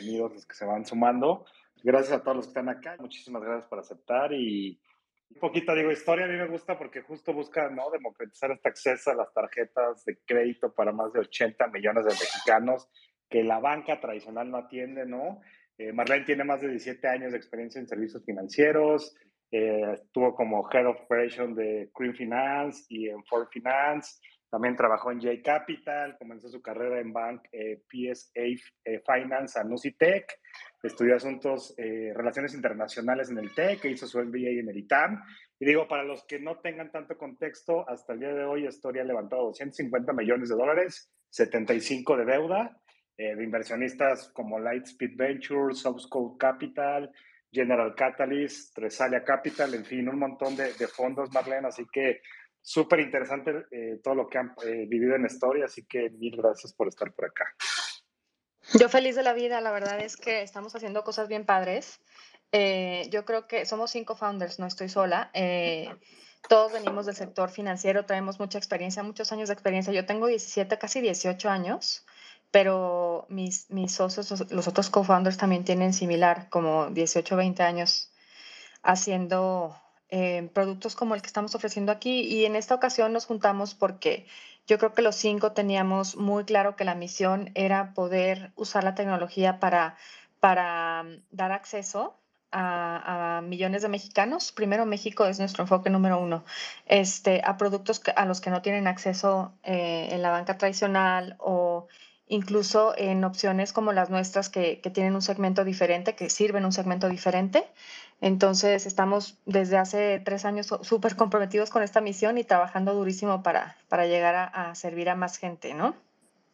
Bienvenidos los que se van sumando. Gracias a todos los que están acá. Muchísimas gracias por aceptar y un poquito digo historia a mí me gusta porque justo busca no democratizar este acceso a las tarjetas de crédito para más de 80 millones de mexicanos que la banca tradicional no atiende, ¿no? Eh, Marlene tiene más de 17 años de experiencia en servicios financieros, eh, estuvo como Head of Operation de Green Finance y en Ford Finance, también trabajó en J Capital, comenzó su carrera en Bank eh, PSA eh, Finance a Nusitec, estudió asuntos, eh, relaciones internacionales en el TEC, hizo su MBA en el ITAM. Y digo, para los que no tengan tanto contexto, hasta el día de hoy Story ha levantado 250 millones de dólares, 75 de deuda, eh, de inversionistas como Lightspeed Ventures, Subscode Capital, General Catalyst, Tresalia Capital, en fin, un montón de, de fondos, Marlene. Así que súper interesante eh, todo lo que han eh, vivido en Story, así que mil gracias por estar por acá. Yo feliz de la vida, la verdad es que estamos haciendo cosas bien padres. Eh, yo creo que somos cinco founders, no estoy sola. Eh, todos venimos del sector financiero, traemos mucha experiencia, muchos años de experiencia. Yo tengo 17, casi 18 años, pero mis, mis socios, los, otros co-founders también tienen similar, como 18, 20 años haciendo eh, productos como el que estamos ofreciendo aquí. Y en esta ocasión nos juntamos porque yo creo que los cinco teníamos muy claro que la misión era poder usar la tecnología para, para mm, dar acceso a, millones de mexicanos. Primero, México es nuestro enfoque número uno, este, a productos a los que no tienen acceso eh, en la banca tradicional o incluso en opciones como las nuestras que, que tienen un segmento diferente, que sirven un segmento diferente. Entonces, estamos desde hace tres años súper comprometidos con esta misión y trabajando durísimo para, para llegar a, a servir a más gente, ¿no?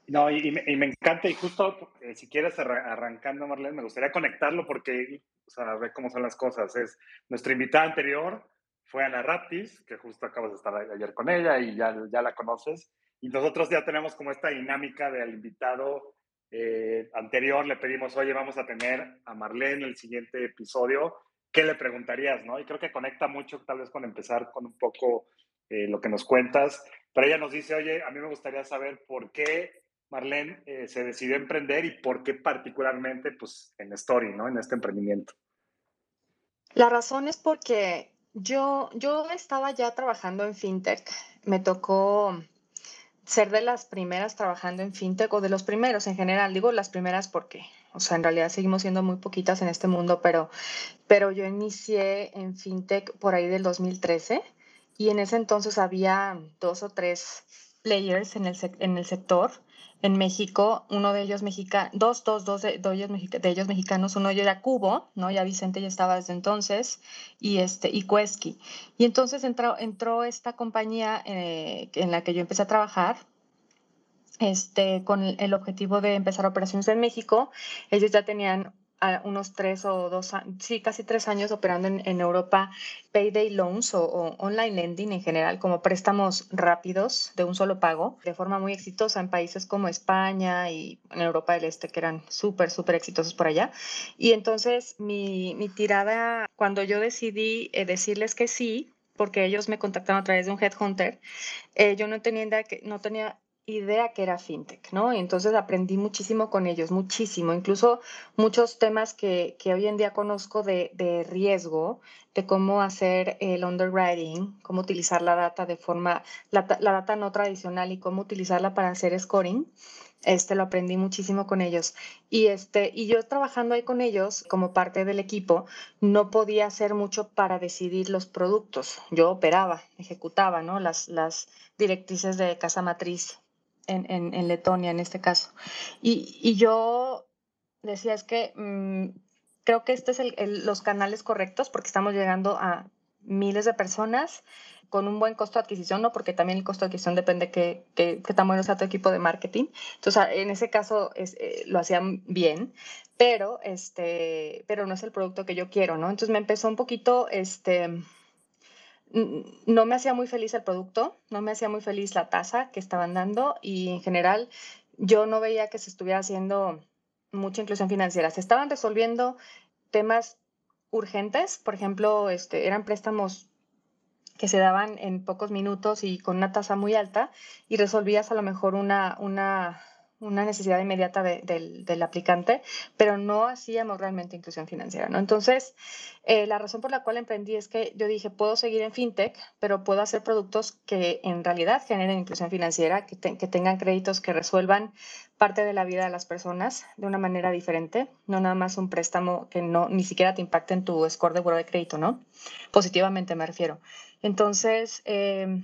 No, y, y me, y me encanta, y justo eh, si quieres arra- arrancando, Marlene, me gustaría conectarlo porque, o sea, ve cómo son las cosas. Es nuestra invitada anterior fue Ana Raptis, que justo acabas de estar ayer con ella y ya, ya la conoces. Y nosotros ya tenemos como esta dinámica del invitado eh, anterior. Le pedimos, oye, vamos a tener a Marlene en el siguiente episodio. ¿Qué le preguntarías, no? Y creo que conecta mucho, tal vez, con empezar con un poco eh, lo que nos cuentas. Pero ella nos dice, oye, a mí me gustaría saber por qué Marlene eh, se decidió emprender y por qué particularmente pues, en Story, ¿no? En este emprendimiento. La razón es porque yo, yo estaba ya trabajando en fintech. Me tocó ser de las primeras trabajando en fintech o de los primeros en general. Digo las primeras porque, o sea, en realidad seguimos siendo muy poquitas en este mundo, pero, pero yo inicié en fintech por ahí del 2013 y en ese entonces había dos o tres players en el, en el sector en México, uno de ellos mexicanos, dos, dos, dos de, ellos, de ellos mexicanos, uno de ellos era Cubo, ¿no? Ya Vicente ya estaba desde entonces, y este, y Quesky. Y entonces entró, entró esta compañía eh, en la que yo empecé a trabajar, este, con el objetivo de empezar operaciones en México. Ellos ya tenían unos tres o dos, sí, casi tres años operando en, Europa, payday loans o, online lending en general, como préstamos rápidos de un solo pago, de forma muy exitosa en países como España y en Europa del Este, que eran súper, súper exitosos por allá. Y entonces mi, mi tirada, cuando yo decidí eh, decirles que sí, porque ellos me contactaron a través de un headhunter, eh, yo no tenía no tenía idea que era fintech, ¿no? Y entonces aprendí muchísimo con ellos, muchísimo, incluso muchos temas que, que hoy en día conozco de, de riesgo, de cómo hacer el underwriting, cómo utilizar la data de forma, la, la data no tradicional y cómo utilizarla para hacer scoring. Este lo aprendí muchísimo con ellos. Y este, y yo trabajando ahí con ellos como parte del equipo, no podía hacer mucho para decidir los productos. Yo operaba, ejecutaba, ¿no? Las, las directrices de casa matriz en, en, en Letonia en este caso. Y, y yo decía, es que mm, creo que este es el, los canales correctos porque estamos llegando a miles de personas con un buen costo de adquisición, ¿no? Porque también el costo de adquisición depende de qué, qué, tan bueno sea tu equipo de marketing. Entonces, en ese caso es, eh, lo hacían bien, pero, este, pero no es el producto que yo quiero, ¿no? Entonces me empezó un poquito, este, no me hacía muy feliz el producto, no me hacía muy feliz la tasa que estaban dando y en general yo no veía que se estuviera haciendo mucha inclusión financiera. Se estaban resolviendo temas urgentes, por ejemplo, este, eran préstamos que se daban en pocos minutos y con una tasa muy alta y resolvías a lo mejor una, una una necesidad inmediata del aplicante, pero no hacíamos realmente inclusión financiera, ¿no? Entonces, eh, la razón por la cual emprendí es que yo dije, puedo seguir en fintech, pero puedo hacer productos que en realidad generen inclusión financiera, que, que tengan créditos que resuelvan parte de la vida de las personas de una manera diferente, no nada más un préstamo que no ni siquiera te impacte en tu score de buro de crédito, ¿no? Positivamente me refiero. Entonces, eh,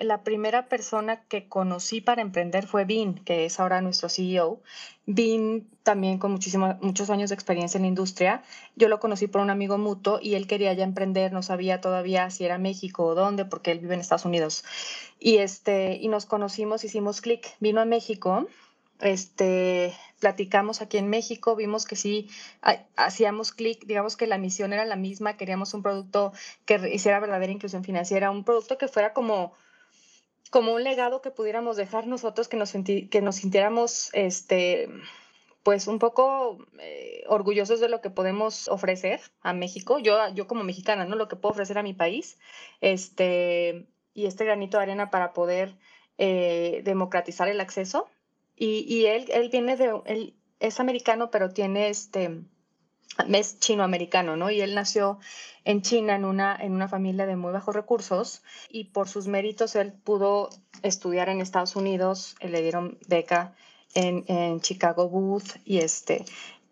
la primera persona que conocí para emprender fue Vin, que es ahora nuestro CEO. Vin también con muchos años de experiencia en la industria. Yo lo conocí por un amigo mutuo y él quería ya emprender, no sabía todavía si era México o dónde, porque él vive en Estados Unidos. Y, este, y nos conocimos, hicimos clic. Vino a México, este, platicamos aquí en México, vimos que sí hacíamos clic, digamos que la misión era la misma, queríamos un producto que hiciera verdadera inclusión financiera, un producto que fuera como como un legado que pudiéramos dejar nosotros, que nos, que nos sintiéramos, este, pues un poco eh, orgullosos de lo que podemos ofrecer a México, yo, yo como mexicana, ¿no? Lo que puedo ofrecer a mi país, este, y este granito de arena para poder eh, democratizar el acceso. Y, y, él, él viene de, él es americano, pero tiene este, es chinoamericano, ¿no? Y él nació en China en una, en una familia de muy bajos recursos y por sus méritos él pudo estudiar en Estados Unidos, le dieron beca en, en Chicago Booth y este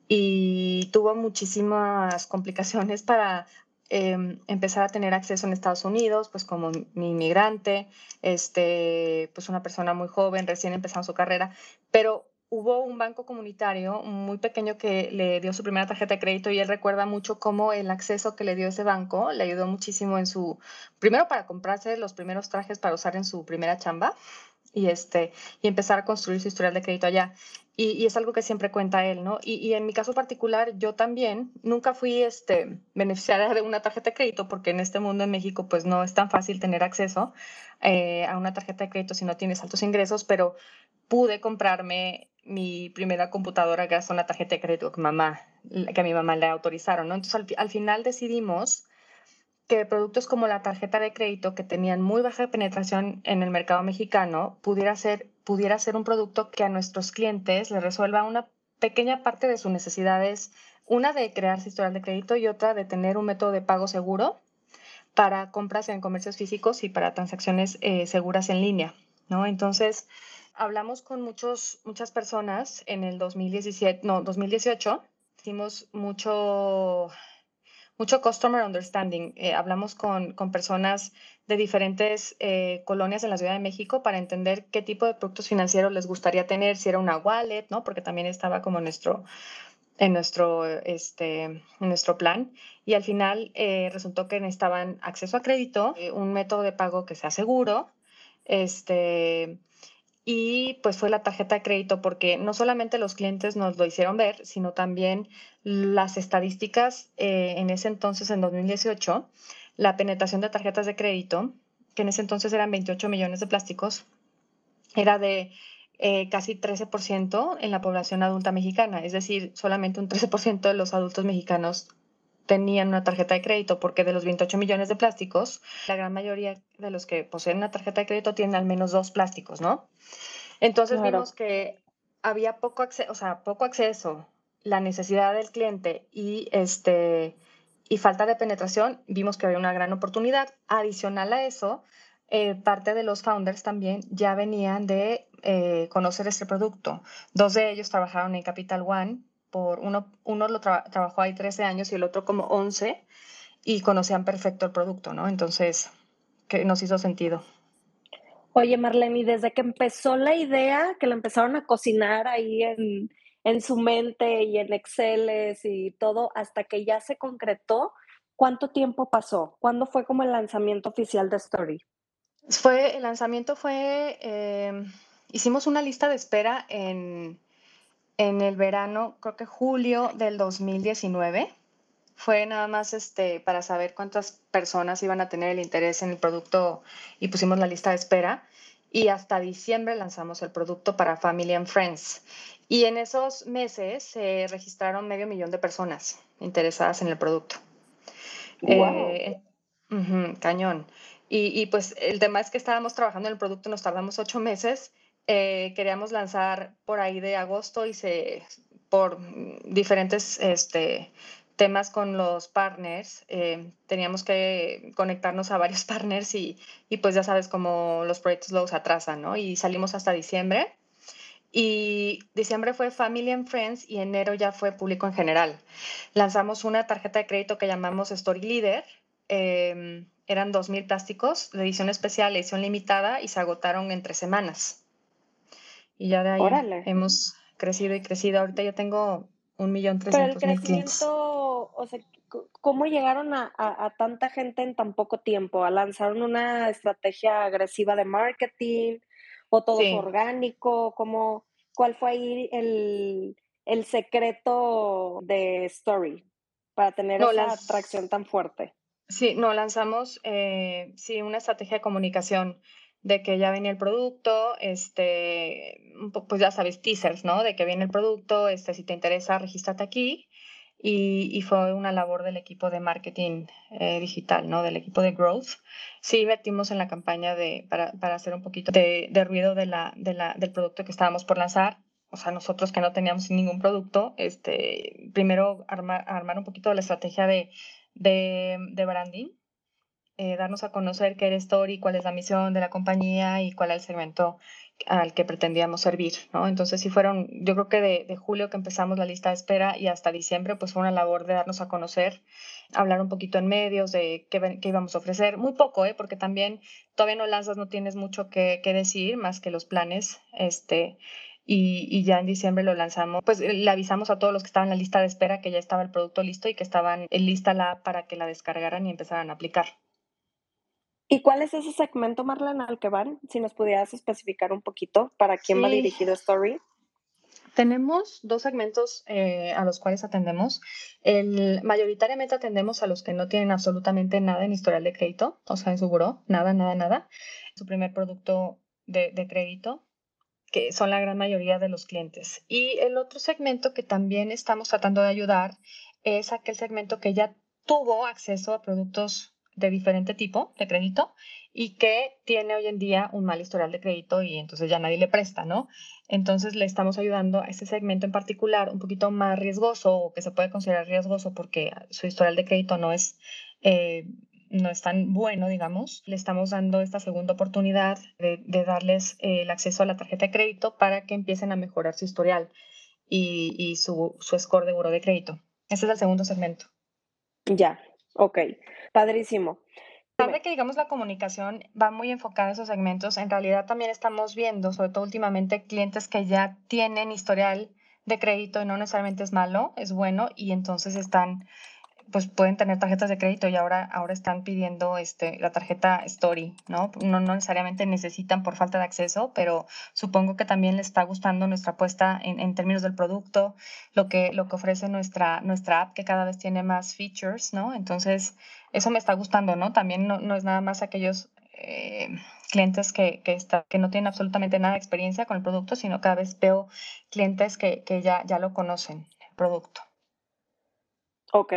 y tuvo muchísimas complicaciones para em, empezar a tener acceso en Estados Unidos, pues como mi inmigrante, este, pues una persona muy joven, recién empezando su carrera, pero hubo un banco comunitario muy pequeño que le dio su primera tarjeta de crédito y él recuerda mucho cómo el acceso que le dio ese banco le ayudó muchísimo en su, primero para comprarse los primeros trajes para usar en su primera chamba y, este, y empezar a construir su historial de crédito allá. Y, es algo que siempre cuenta él, ¿no? Y, en mi caso particular, yo también nunca fui este, beneficiaria de una tarjeta de crédito porque en este mundo en México pues no es tan fácil tener acceso eh, a una tarjeta de crédito si no tienes altos ingresos, pero pude comprarme mi primera computadora gracias a una tarjeta de crédito que, mamá, que a mi mamá le autorizaron, ¿no? Entonces, al, final decidimos que productos como la tarjeta de crédito, que tenían muy baja penetración en el mercado mexicano, pudiera ser, pudiera ser un producto que a nuestros clientes les resuelva una pequeña parte de sus necesidades, una de crear su historial de crédito y otra de tener un método de pago seguro para compras en comercios físicos y para transacciones eh, seguras en línea, ¿no? Entonces, hablamos con muchos, muchas personas en el 2017, no, 2018. Hicimos mucho, mucho customer understanding. Eh, hablamos con, con, personas de diferentes eh, colonias en la Ciudad de México para entender qué tipo de productos financieros les gustaría tener, si era una wallet, ¿no? Porque también estaba como nuestro, en nuestro, este, en nuestro plan. Y al final eh, resultó que necesitaban acceso a crédito, un método de pago que sea seguro, este, y pues fue la tarjeta de crédito porque no solamente los clientes nos lo hicieron ver, sino también las estadísticas eh, en ese entonces, en 2018, la penetración de tarjetas de crédito, que en ese entonces eran 28 millones de plásticos, era de eh, casi 13% en la población adulta mexicana, es decir, solamente un 13% de los adultos mexicanos tenían una tarjeta de crédito, porque de los 28 millones de plásticos, la gran mayoría de los que poseen una tarjeta de crédito tienen al menos dos plásticos, ¿no? Entonces vimos que había poco, acceso, o sea, poco acceso, la necesidad del cliente y, este, y falta de penetración, vimos que había una gran oportunidad. Adicional a eso, eh, parte de los founders también ya venían de eh, conocer este producto. Dos de ellos trabajaron en Capital One por uno, uno lo trabajó ahí 13 años y el otro como 11 y conocían perfecto el producto, ¿no? Entonces, que nos hizo sentido. Oye, Marlene, desde que empezó la idea, que la empezaron a cocinar ahí en, en su mente y en Excel y todo hasta que ya se concretó. ¿Cuánto tiempo pasó? ¿Cuándo fue como el lanzamiento oficial de Story? Fue, el lanzamiento fue, em, hicimos una lista de espera en, en el verano, creo que julio del 2019. Fue nada más este, para saber cuántas personas iban a tener el interés en el producto y pusimos la lista de espera. Y hasta diciembre lanzamos el producto para Family and Friends. Y en esos meses se registraron medio millón de personas interesadas en el producto. Eh, cañón. Y, y, pues el tema es que estábamos trabajando en el producto, nos tardamos ocho meses. Eh, queríamos lanzar por ahí de agosto y se, por diferentes este, temas con los partners, eh, teníamos que conectarnos a varios partners y, y, pues ya sabes cómo los proyectos los atrasan, ¿no? Y salimos hasta diciembre. Y diciembre fue Family and Friends y enero ya fue público en general. Lanzamos una tarjeta de crédito que llamamos Story Leader. Eh, eran 2.000 plásticos de edición especial, edición limitada y se agotaron en tres semanas. Y ya de ahí hemos crecido y crecido. Ahorita yo tengo un millón trescientos mil clientes. O sea, ¿cómo llegaron a, a, tanta gente en tan poco tiempo? ¿A lanzar una estrategia agresiva de marketing? ¿O todo orgánico? ¿Cómo, ¿Cuál fue ahí el, el secreto de Story para tener esa atracción tan fuerte? Sí, no, lanzamos eh, sí, una estrategia de comunicación de que ya venía el producto, este, pues ya sabes, teasers, ¿no? De que viene el producto, este, si te interesa, regístrate aquí. Y, y fue una labor del equipo de marketing eh, digital, ¿no? Del equipo de growth. Sí, invertimos en la campaña de, para, para hacer un poquito de, de ruido de la, de la, del producto que estábamos por lanzar. O sea, nosotros que no teníamos ningún producto, este, primero armar, armar un poquito la estrategia de, de branding eh, darnos a conocer qué era Story, cuál es la misión de la compañía y cuál es el segmento al que pretendíamos servir, ¿no? Entonces sí fueron, yo creo que de, julio que empezamos la lista de espera y hasta diciembre, pues fue una labor de darnos a conocer, hablar un poquito en medios de qué, qué íbamos a ofrecer, muy poco, ¿eh? Porque también todavía no lanzas, no tienes mucho que, que decir más que los planes, este, y, y, ya en diciembre lo lanzamos. Pues le avisamos a todos los que estaban en la lista de espera que ya estaba el producto listo y que estaban en lista la para que la descargaran y empezaran a aplicar. ¿Y cuál es ese segmento, Marlene, al que van? Si nos pudieras especificar un poquito para quién va dirigido Story. Tenemos dos segmentos eh, a los cuales atendemos. El, mayoritariamente atendemos a los que no tienen absolutamente nada en historial de crédito, o sea, en su buró, nada, nada, nada. Su primer producto de, de crédito, que son la gran mayoría de los clientes. Y el otro segmento que también estamos tratando de ayudar es aquel segmento que ya tuvo acceso a productos de diferente tipo de crédito y que tiene hoy en día un mal historial de crédito y entonces ya nadie le presta, ¿no? Entonces le estamos ayudando a este segmento en particular un poquito más riesgoso o que se puede considerar riesgoso porque su historial de crédito no es, eh, no es tan bueno, digamos. Le estamos dando esta segunda oportunidad de, darles eh, el acceso a la tarjeta de crédito para que empiecen a mejorar su historial y, y su, su score de buro de crédito. Este es el segundo segmento. Ya, ok. Padrísimo. De que, digamos, la comunicación va muy enfocada en esos segmentos, en realidad también estamos viendo, sobre todo últimamente, clientes que ya tienen historial de crédito y no necesariamente es malo, es bueno, y entonces están pues pueden tener tarjetas de crédito y ahora, ahora están pidiendo este, la tarjeta Story, ¿no? ¿no? No necesariamente necesitan por falta de acceso, pero supongo que también les está gustando nuestra apuesta en, en, términos del producto, lo que, lo que ofrece nuestra, nuestra app, que cada vez tiene más features, ¿no? Entonces, eso me está gustando, ¿no? También no, no es nada más aquellos eh, clientes que, que, está, que no tienen absolutamente nada de experiencia con el producto, sino cada vez veo clientes que, que ya, ya lo conocen, el producto. Ok,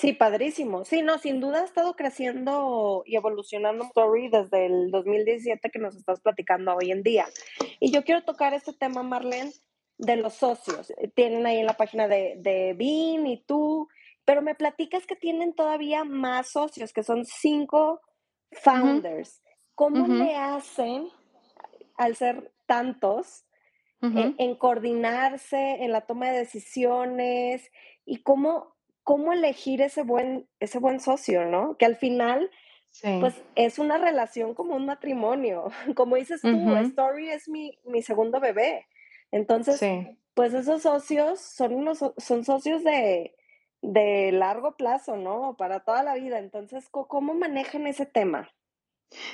Sí, padrísimo. Sí, no, sin duda ha estado creciendo y evolucionando Story desde el 2017 que nos estás platicando hoy en día. Y yo quiero tocar este tema, Marlene, de los socios. Tienen ahí en la página de, de Bean y tú, pero me platicas que tienen todavía más socios, que son cinco founders. ¿Cómo le hacen al ser tantos en, en coordinarse, en la toma de decisiones y cómo cómo elegir ese buen, ese buen socio, ¿no? Que al final, pues es una relación como un matrimonio. Como dices tú, Story es mi, mi segundo bebé. Entonces, pues esos socios son unos son socios de, de largo plazo, ¿no? Para toda la vida. Entonces, ¿cómo manejan ese tema?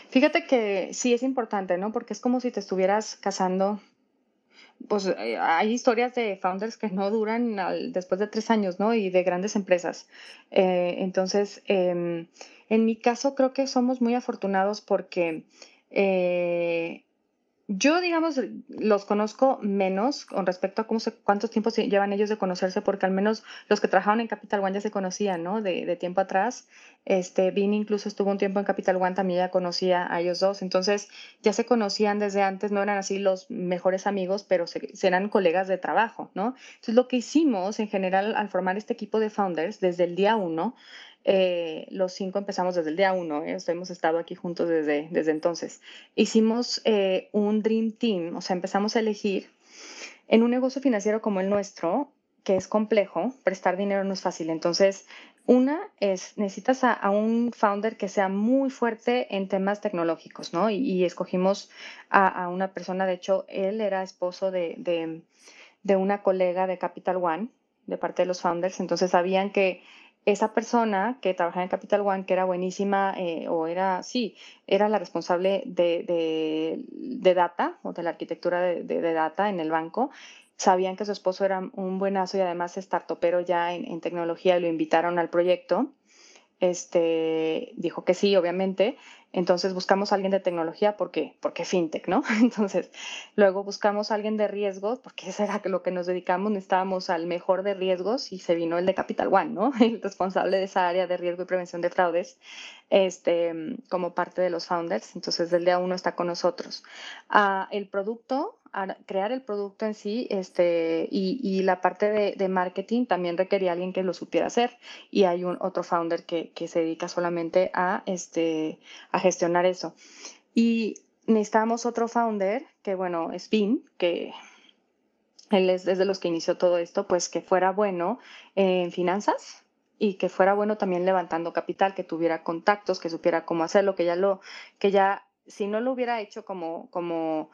Fíjate que sí es importante, ¿no? Porque es como si te estuvieras casando. Pues eh, hay historias de founders que no duran después de tres años, ¿no? Y de grandes empresas. Eh, entonces, em, en mi caso creo que somos muy afortunados porque eh, yo, digamos, los conozco menos con respecto a cómo se, cuántos tiempos llevan ellos de conocerse, porque al menos los que trabajaban en Capital One ya se conocían, ¿no? De, tiempo atrás. Este, Vin incluso estuvo un tiempo en Capital One, también ya conocía a ellos dos. Entonces, ya se conocían desde antes, no eran así los mejores amigos, pero se, eran colegas de trabajo, ¿no? Entonces, lo que hicimos en general al formar este equipo de founders desde el día uno eh, los cinco empezamos desde el día uno, ¿eh? hemos estado aquí juntos desde, desde entonces. Hicimos eh, un Dream Team, o sea, empezamos a elegir en un negocio financiero como el nuestro, que es complejo, prestar dinero no es fácil. Entonces, una es, necesitas a, un founder que sea muy fuerte en temas tecnológicos, ¿no? Y, escogimos a, una persona, de hecho, él era esposo de, de, de una colega de Capital One, de parte de los founders, entonces sabían que esa persona que trabajaba en Capital One, que era buenísima, eh, o era, sí, era la responsable de, de, data o de la arquitectura de, de, data en el banco, sabían que su esposo era un buenazo y además startupero ya en, en tecnología, lo invitaron al proyecto. Este, dijo que sí, obviamente, entonces buscamos a alguien de tecnología, ¿por qué? Porque fintech, ¿no? Entonces, luego buscamos a alguien de riesgos, porque eso era lo que nos dedicamos, necesitábamos al mejor de riesgos y se vino el de Capital One, ¿no? El responsable de esa área de riesgo y prevención de fraudes, este, como parte de los founders. Entonces, del día uno está con nosotros. Ah, el producto, crear el producto en sí este, y, la parte de, marketing también requería alguien que lo supiera hacer y hay un otro founder que, se dedica solamente a, este, a gestionar eso. Y necesitamos otro founder que, bueno, es Vin, que él es desde los que inició todo esto, pues que fuera bueno en finanzas, y que fuera bueno también levantando capital, que tuviera contactos, que supiera cómo hacerlo, que ya lo, que ya, si no lo hubiera hecho como, como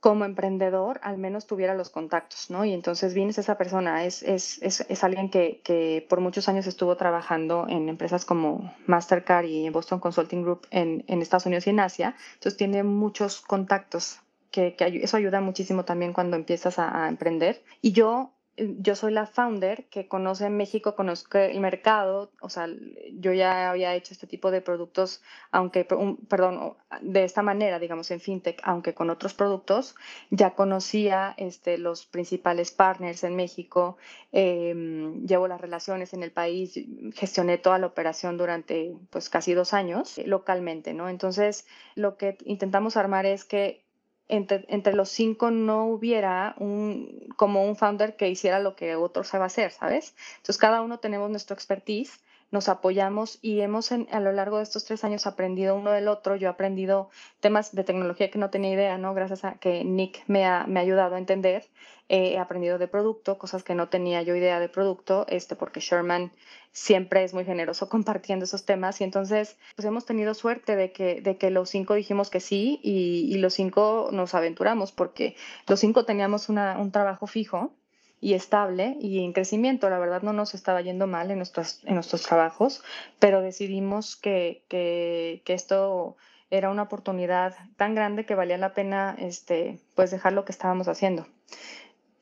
como emprendedor al menos tuviera los contactos, ¿no? Y entonces Vin es esa persona, es, es, es, es alguien que, que, por muchos años estuvo trabajando en empresas como Mastercard y Boston Consulting Group en, en Estados Unidos y en Asia, entonces tiene muchos contactos, que, que eso ayuda muchísimo también cuando empiezas a, a emprender. Y yo yo soy la founder que conoce México, conozco el mercado, o sea, yo ya había hecho este tipo de productos, aunque, perdón, de esta manera, digamos, en FinTech, aunque con otros productos, ya conocía este, los principales partners en México, em, llevo las relaciones en el país, gestioné toda la operación durante pues casi dos años localmente, ¿no? Entonces, lo que intentamos armar es que entre, los cinco no hubiera un, como un founder que hiciera lo que otro sabe hacer, ¿sabes? Entonces cada uno tenemos nuestro expertise, nos apoyamos y hemos a lo largo de estos tres años aprendido uno del otro. Yo he aprendido temas de tecnología que no tenía idea, ¿no? Gracias a que Nick me ha, me ha ayudado a entender. he aprendido de producto, cosas que no tenía yo idea de producto, este, porque Sherman siempre es muy generoso compartiendo esos temas y entonces pues hemos tenido suerte de que, de que los cinco dijimos que sí y, los cinco nos aventuramos porque los cinco teníamos un trabajo fijo y estable y en crecimiento. La verdad no nos estaba yendo mal en nuestros, en nuestros trabajos, pero decidimos que, que, esto era una oportunidad tan grande que valía la pena este, pues dejar lo que estábamos haciendo.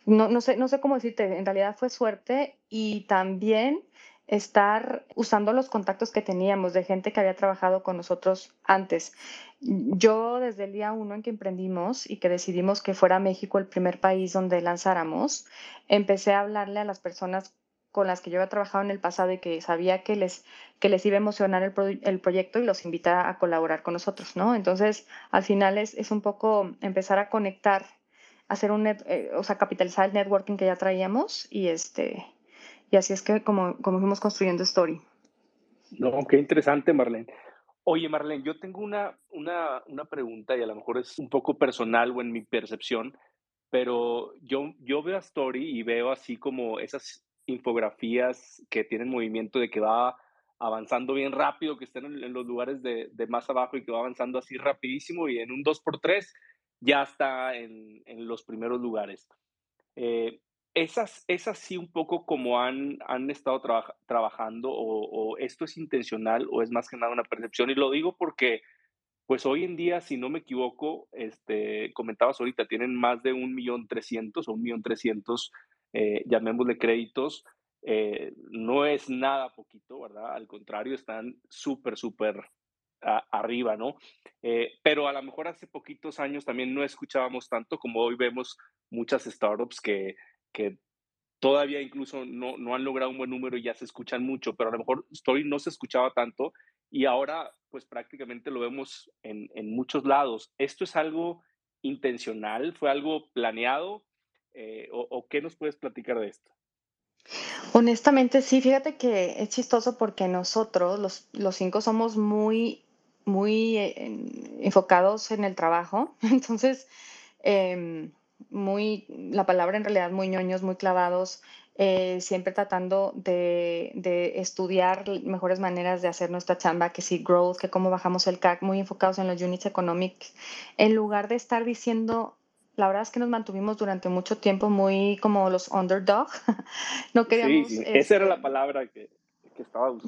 No, no, sé, no sé cómo decirte, en realidad fue suerte y también estar usando los contactos que teníamos de gente que había trabajado con nosotros antes. Yo desde el día uno en que emprendimos y que decidimos que fuera México el primer país donde lanzáramos, empecé a hablarle a las personas con las que yo había trabajado en el pasado y que sabía que les, que les iba a emocionar el, el proyecto y los invitaba a colaborar con nosotros, ¿no? Entonces, al final es, es un poco empezar a conectar, hacer un, eh, o sea, capitalizar el networking que ya traíamos y este, y así es que como, como fuimos construyendo Story. No, qué interesante, Marlene. Oye, Marlene, yo tengo una, una, una pregunta y a lo mejor es un poco personal o en mi percepción, pero yo, yo veo a Story y veo así como esas infografías que tienen movimiento de que va avanzando bien rápido, que están en, los lugares de, de, más abajo y que va avanzando así rapidísimo y en un 2x3 ya está en, en los primeros lugares. Eh, esas, esas sí un poco como han, han estado trabajando o, esto es intencional o es más que nada una percepción. Y lo digo porque, pues hoy en día, si no me equivoco, este, comentabas ahorita, tienen más de un millón trescientos o un millón trescientos, eh, llamémosle créditos. Eh, no es nada poquito, ¿verdad? Al contrario, están súper, súper arriba, ¿no? Eh, pero a lo mejor hace poquitos años también no escuchábamos tanto como hoy vemos muchas startups que, que todavía incluso no, no, han logrado un buen número y ya se escuchan mucho, pero a lo mejor Story no se escuchaba tanto y ahora pues prácticamente lo vemos en, en muchos lados. ¿Esto es algo intencional? ¿Fue algo planeado? Eh, o, o, qué nos puedes platicar de esto? Honestamente, sí, fíjate que es chistoso porque nosotros, los, los cinco, somos muy muy eh, enfocados en el trabajo, entonces, em, muy, la palabra en realidad, muy ñoños, muy clavados, eh, siempre tratando de, de, estudiar mejores maneras de hacer nuestra chamba, que si growth, que cómo bajamos el CAC, muy enfocados en los units economics, en lugar de estar diciendo, la verdad es que nos mantuvimos durante mucho tiempo muy como los underdog, no queríamos... Sí, esa era la este palabra que,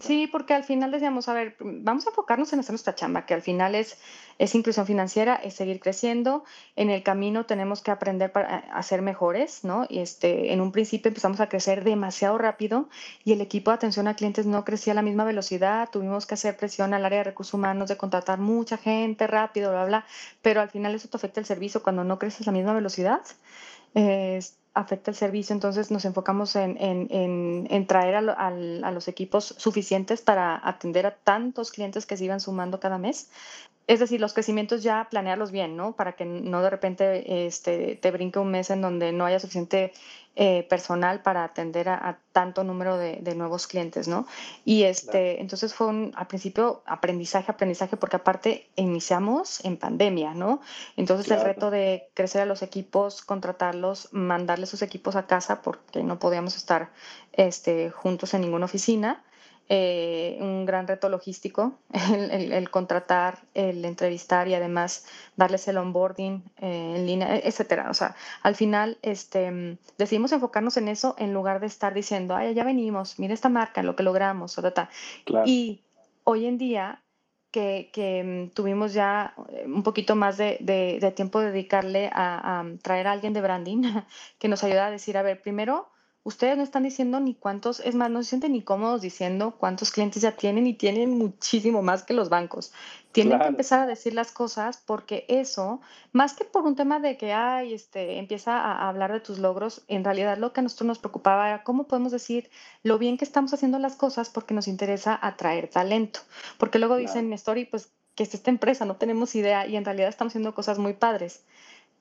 Sí, porque al final decíamos, a ver, vamos a enfocarnos en hacer nuestra chamba, que al final es, es inclusión financiera, es seguir creciendo. En el camino tenemos que aprender para, a ser mejores, ¿no? Y este, en un principio empezamos a crecer demasiado rápido y el equipo de atención a clientes no crecía a la misma velocidad. Tuvimos que hacer presión al área de recursos humanos de contratar mucha gente rápido, bla, bla, pero al final eso te afecta el servicio cuando no creces a la misma velocidad afecta el servicio, entonces nos enfocamos en, en, traer a, los equipos suficientes para atender a tantos clientes que se iban sumando cada mes. Es decir, los crecimientos ya planearlos bien, ¿no? Para que no de repente este, te brinque un mes en donde no haya suficiente eh, personal para atender a, tanto número de, nuevos clientes, ¿no? Y este, entonces fue un, al principio aprendizaje, aprendizaje, porque aparte iniciamos en pandemia, ¿no? Entonces el reto de crecer a los equipos, contratarlos, mandarles sus equipos a casa porque no podíamos estar este, juntos en ninguna oficina eh, un gran reto logístico, el, contratar, el entrevistar y además darles el onboarding eh, en línea, e, etcétera. O sea, al final este, decidimos enfocarnos en eso en lugar de estar diciendo, ay, ya venimos, mira esta marca, lo que logramos, Y hoy en día que, que, tuvimos ya un poquito más de, de, tiempo de dedicarle a, a, traer a alguien de branding que nos ayuda a decir, a ver, primero, ustedes no están diciendo ni cuántos, es más, no se sienten ni cómodos diciendo cuántos clientes ya tienen y tienen muchísimo más que los bancos. Tienen que empezar a decir las cosas porque eso, más que por un tema de que, ay, este, empieza a hablar de tus logros, en realidad lo que a nosotros nos preocupaba era cómo podemos decir lo bien que estamos haciendo las cosas porque nos interesa atraer talento. Porque luego dicen en Story, pues, que es esta empresa, no tenemos idea y en realidad estamos haciendo cosas muy padres.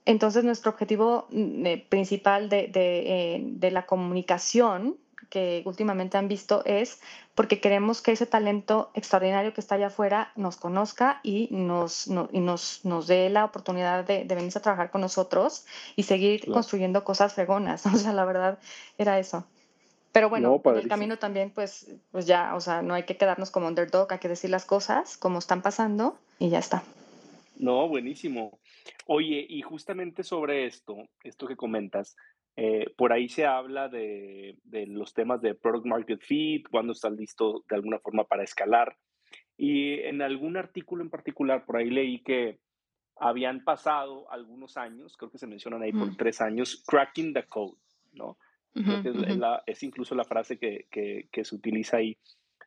Entonces, nuestro objetivo mm, eh, principal eh, de, la comunicación que últimamente han visto es porque queremos que ese talento extraordinario que está allá afuera nos conozca y nos, y nos, nos dé la oportunidad de, de venirse a trabajar con nosotros y seguir construyendo cosas fregonas. O sea, la verdad era eso. Pero bueno, el camino también, pues, pues ya, o sea, no hay que quedarnos como underdog, hay que decir las cosas como están pasando y ya está. No, buenísimo. Oye, y justamente sobre esto, esto que comentas, eh, por ahí se habla de, de, los temas de product market fit, cuando estás listo de alguna forma para escalar. Y en algún artículo en particular, por ahí leí que habían pasado algunos años, creo que se mencionan ahí por tres años, cracking the code, ¿no? es, incluso la frase que, que, que se utiliza ahí.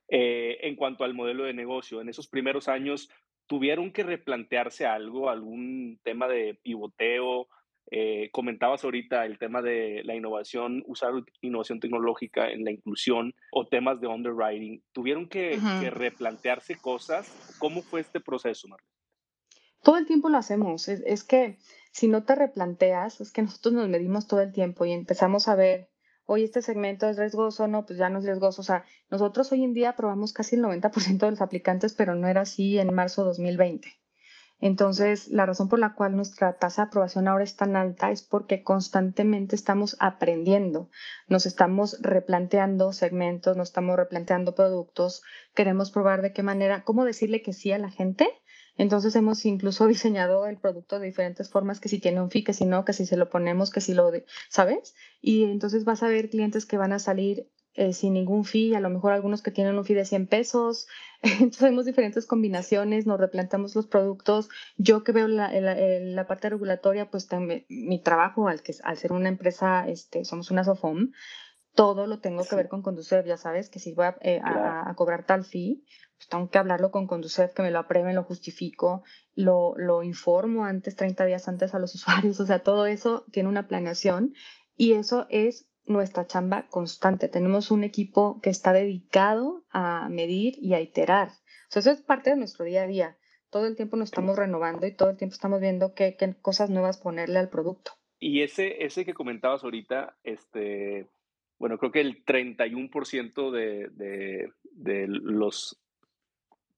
Eh, en cuanto al modelo de negocio, en esos primeros años tuvieron que replantearse algo, algún tema de pivoteo. Eh, comentabas ahorita el tema de la innovación, usar innovación tecnológica en la inclusión o temas de underwriting. ¿Tuvieron que, replantearse cosas? ¿Cómo fue este proceso, Marlene? Todo el tiempo lo hacemos. es, que si no te replanteas, es que nosotros nos medimos todo el tiempo y empezamos a ver hoy este segmento es riesgoso, no, pues ya no es riesgoso. O sea, nosotros hoy en día aprobamos casi el 90% de los aplicantes, pero no era así en marzo de 2020. Entonces, la razón por la cual nuestra tasa de aprobación ahora es tan alta es porque constantemente estamos aprendiendo, nos estamos replanteando segmentos, nos estamos replanteando productos, queremos probar de qué manera, cómo decirle que sí a la gente Entonces hemos incluso diseñado el producto de diferentes formas, que si tiene un fee, que si no, que si se lo ponemos, que si lo, de, ¿sabes? Y entonces vas a ver clientes que van a salir eh, sin ningún fee, a lo mejor algunos que tienen un fee de 100 pesos. Entonces hacemos diferentes combinaciones, nos replanteamos los productos. Yo que veo la, la, parte regulatoria, pues también, mi trabajo al, que, al ser una empresa, este, somos una SOFOM, todo lo tengo que ver con Conducef, ya sabes, que si voy a, eh, a, cobrar tal fee, pues tengo que hablarlo con Conducef, que me lo aprueben, lo justifico, lo, lo informo antes, 30 días antes a los usuarios, o sea, todo eso tiene una planeación y eso es nuestra chamba constante. Tenemos un equipo que está dedicado a medir y a iterar. O sea, eso es parte de nuestro día a día. Todo el tiempo nos estamos renovando y todo el tiempo estamos viendo qué, qué cosas nuevas ponerle al producto. Y ese, ese que comentabas ahorita, este, bueno, creo que el 31% de, de, de los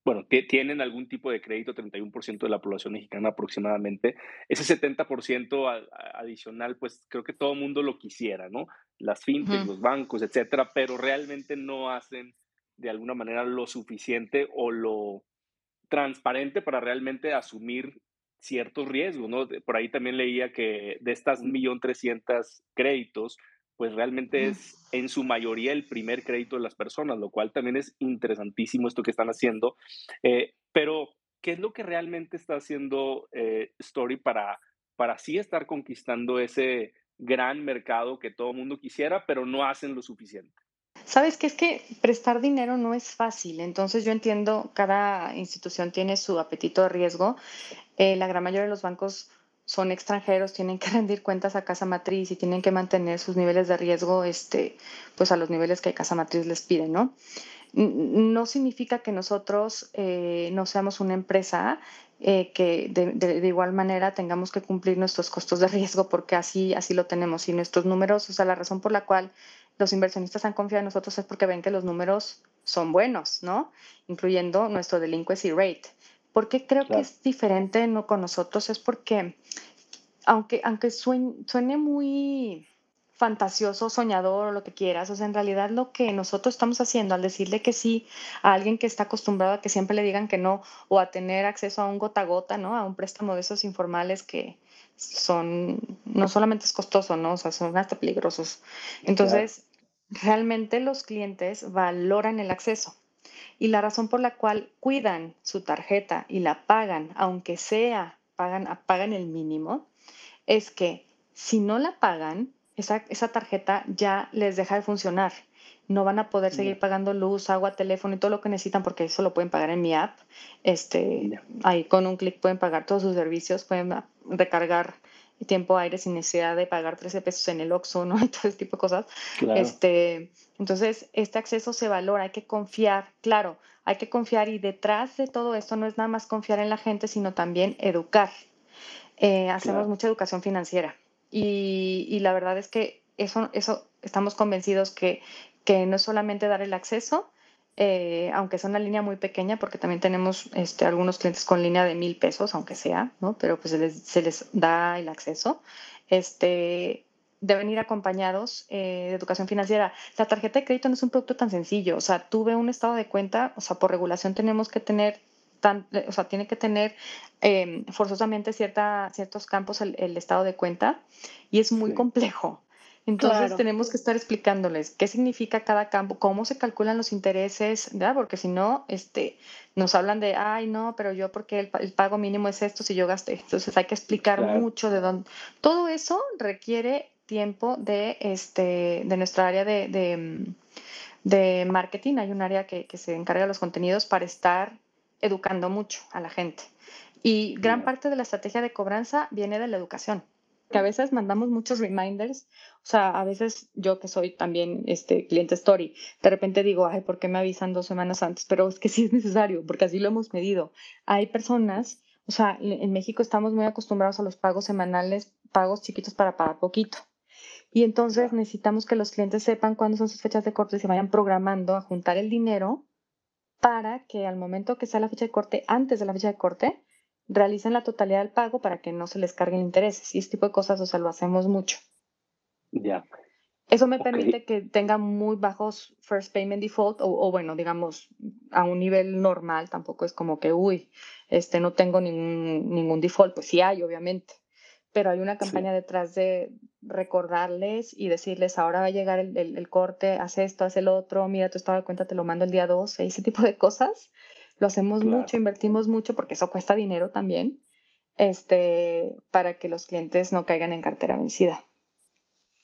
bueno, tienen algún tipo de crédito, 31% de la población mexicana aproximadamente. Ese 70% adicional, pues creo que todo el mundo lo quisiera, ¿no? Las fintechs, los bancos, etcétera, pero realmente no hacen de alguna manera lo suficiente o lo transparente para realmente asumir ciertos riesgos, ¿no? Por ahí también leía que de estas 1.300.000 créditos, pues realmente es en su mayoría el primer crédito de las personas, lo cual también es interesantísimo esto que están haciendo. Eh, pero, ¿qué es lo que realmente está haciendo eh, Story para, para así estar conquistando ese gran mercado que todo el mundo quisiera, pero no hacen lo suficiente? Sabes que es que prestar dinero no es fácil, entonces yo entiendo, cada institución tiene su apetito de riesgo. Eh, la gran mayoría de los bancos son extranjeros, tienen que rendir cuentas a casa matriz y tienen que mantener sus niveles de riesgo, este, pues a los niveles que casa matriz les pide, ¿no? No significa que nosotros eh, no seamos una empresa eh, que de, igual manera tengamos que cumplir nuestros costos de riesgo porque así, así lo tenemos y nuestros números, o sea, la razón por la cual los inversionistas han confiado en nosotros es porque ven que los números son buenos, ¿no? Incluyendo nuestro delinquency rate. ¿Por qué creo que es diferente no con nosotros? Es porque, aunque, aunque suene, muy fantasioso, soñador o lo que quieras, o sea, en realidad lo que nosotros estamos haciendo al decirle que sí a alguien que está acostumbrado a que siempre le digan que no o a tener acceso a un gota a gota, ¿no? A un préstamo de esos informales que son, no solamente es costoso, ¿no? O sea, son hasta peligrosos. Entonces, realmente los clientes valoran el acceso. Y la razón por la cual cuidan su tarjeta y la pagan, aunque sea, pagan, pagan el mínimo, es que si no la pagan, esa, esa tarjeta ya les deja de funcionar. No van a poder seguir pagando luz, agua, teléfono y todo lo que necesitan porque eso lo pueden pagar en mi app. Este, ahí con un clic pueden pagar todos sus servicios, pueden recargar tiempo aire sin necesidad de pagar 13 pesos en el Oxxo, ¿no? Y todo ese tipo de cosas. Este, entonces, este acceso se valora, hay que confiar, claro, hay que confiar y detrás de todo esto no es nada más confiar en la gente, sino también educar. Eh, hacemos mucha educación financiera y, y, la verdad es que eso, eso estamos convencidos que, que no es solamente dar el acceso, eh, aunque sea una línea muy pequeña, porque también tenemos este, algunos clientes con línea de mil pesos, aunque sea, ¿no? Pero pues se les, se les da el acceso. Este, deben ir acompañados eh, de educación financiera. La tarjeta de crédito no es un producto tan sencillo, o sea, tuve un estado de cuenta, o sea, por regulación tenemos que tener Tan, o sea, tiene que tener em, forzosamente cierta, ciertos campos el, estado de cuenta y es muy complejo. Entonces tenemos que estar explicándoles qué significa cada campo, cómo se calculan los intereses, ¿verdad? Porque si no, este, nos hablan de, ay, no, pero yo porque el, pago mínimo es esto si yo gasté. Entonces hay que explicar mucho de dónde. Todo eso requiere tiempo de, este, de nuestra área de, de, marketing. Hay un área que, que, se encarga de los contenidos para estar educando mucho a la gente. Y gran parte de la estrategia de cobranza viene de la educación que a veces mandamos muchos reminders, o sea, a veces yo que soy también este cliente story, de repente digo, ay, ¿por qué me avisan dos semanas antes? Pero es que sí es necesario, porque así lo hemos medido. Hay personas, o sea, en México estamos muy acostumbrados a los pagos semanales, pagos chiquitos para pagar poquito. Y entonces necesitamos que los clientes sepan cuándo son sus fechas de corte y se vayan programando a juntar el dinero para que al momento que sea la fecha de corte, antes de la fecha de corte, realicen la totalidad del pago para que no se les carguen intereses. Y este tipo de cosas, o sea, lo hacemos mucho. Ya. Eso me Ok. permite que tenga muy bajos first payment default o, o bueno, digamos, a un nivel normal, tampoco es como que, uy, este, no tengo ningún, ningún default, pues sí hay, obviamente, pero hay una Sí. campaña detrás de recordarles y decirles, ahora va a llegar el, el- el corte, haz esto, haz el otro, mira tu estado de cuenta, te lo mando el día 12, ese tipo de cosas. Lo hacemos Claro. mucho, invertimos mucho, porque eso cuesta dinero también, este, para que los clientes no caigan en cartera vencida.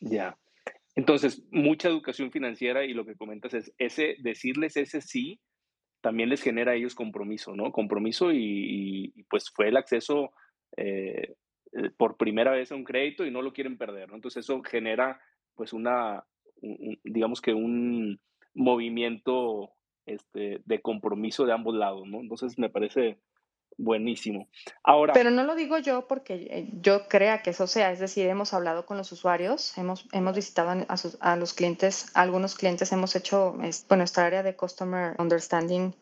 Ya. Entonces, mucha educación financiera y lo que comentas es ese, decirles ese sí, también les genera a ellos compromiso, ¿no? Compromiso y, pues fue el acceso eh, eh, por primera vez a un crédito y no lo quieren perder, ¿no? Entonces eso genera pues una, un- un- digamos que un movimiento este, de compromiso de ambos lados, ¿no? Entonces me parece buenísimo. Ahora, Pero no lo digo yo porque eh, yo crea que eso sea, es decir, hemos hablado con los usuarios, hemos, hemos visitado a, sus- a los clientes, a algunos clientes hemos hecho, bueno, nuestra área de Customer Understanding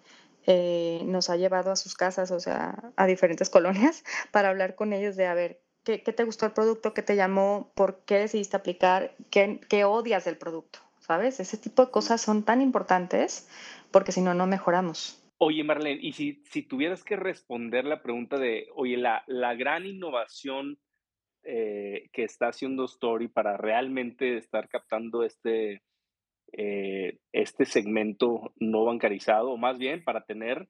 eh, nos ha llevado a sus casas, o sea, a diferentes colonias, para hablar con ellos de, a ver, ¿qué, qué te gustó el producto? ¿Qué te llamó? ¿Por qué decidiste aplicar? ¿Qué, qué odias del producto? ¿Sabes? Ese tipo de cosas son tan importantes porque si no, no mejoramos. Oye, Marlene, y si, si tuvieras que responder la pregunta de, oye, la, la gran innovación eh, que está haciendo Story para realmente estar captando este, eh, este segmento no bancarizado, o más bien para tener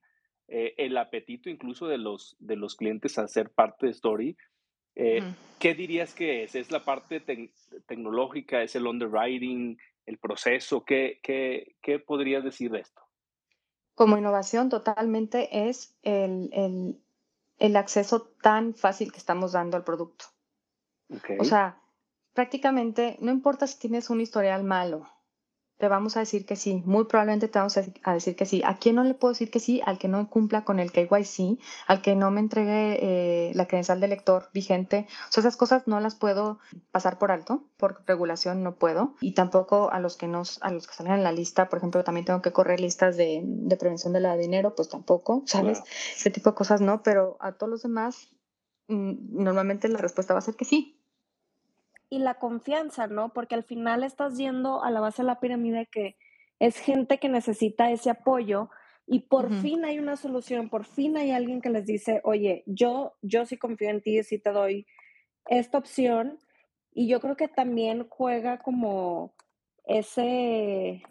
eh, el apetito incluso de los, de los clientes a ser parte de Story. ¿qué dirías que es? ¿Es la parte tec- tecnológica? ¿Es el underwriting? ¿El proceso? ¿Qué, qué, qué podrías decir de esto? Como innovación totalmente es el, el- el acceso tan fácil que estamos dando al producto. O sea, prácticamente no importa si tienes un historial malo, te vamos a decir que sí. Muy probablemente te vamos a dec- a decir que sí. ¿A quién no le puedo decir que sí? Al que no cumpla con el KYC, al que no me entregue eh, la credencial de lector vigente. O sea, esas cosas no las puedo pasar por alto, por regulación no puedo. Y tampoco a los que nos, a los que salen en la lista, por ejemplo, también tengo que correr listas de, de prevención de la de dinero, pues tampoco, ¿sabes? Claro. Ese tipo de cosas no, pero a todos los demás, mm, normalmente la respuesta va a ser que sí. Y la confianza, ¿no? Porque al final estás yendo a la base de la pirámide que es gente que necesita ese apoyo y por fin hay una solución, por fin hay alguien que les dice, oye, yo, yo sí confío en ti, sí te doy esta opción. Y yo creo que también juega como ese,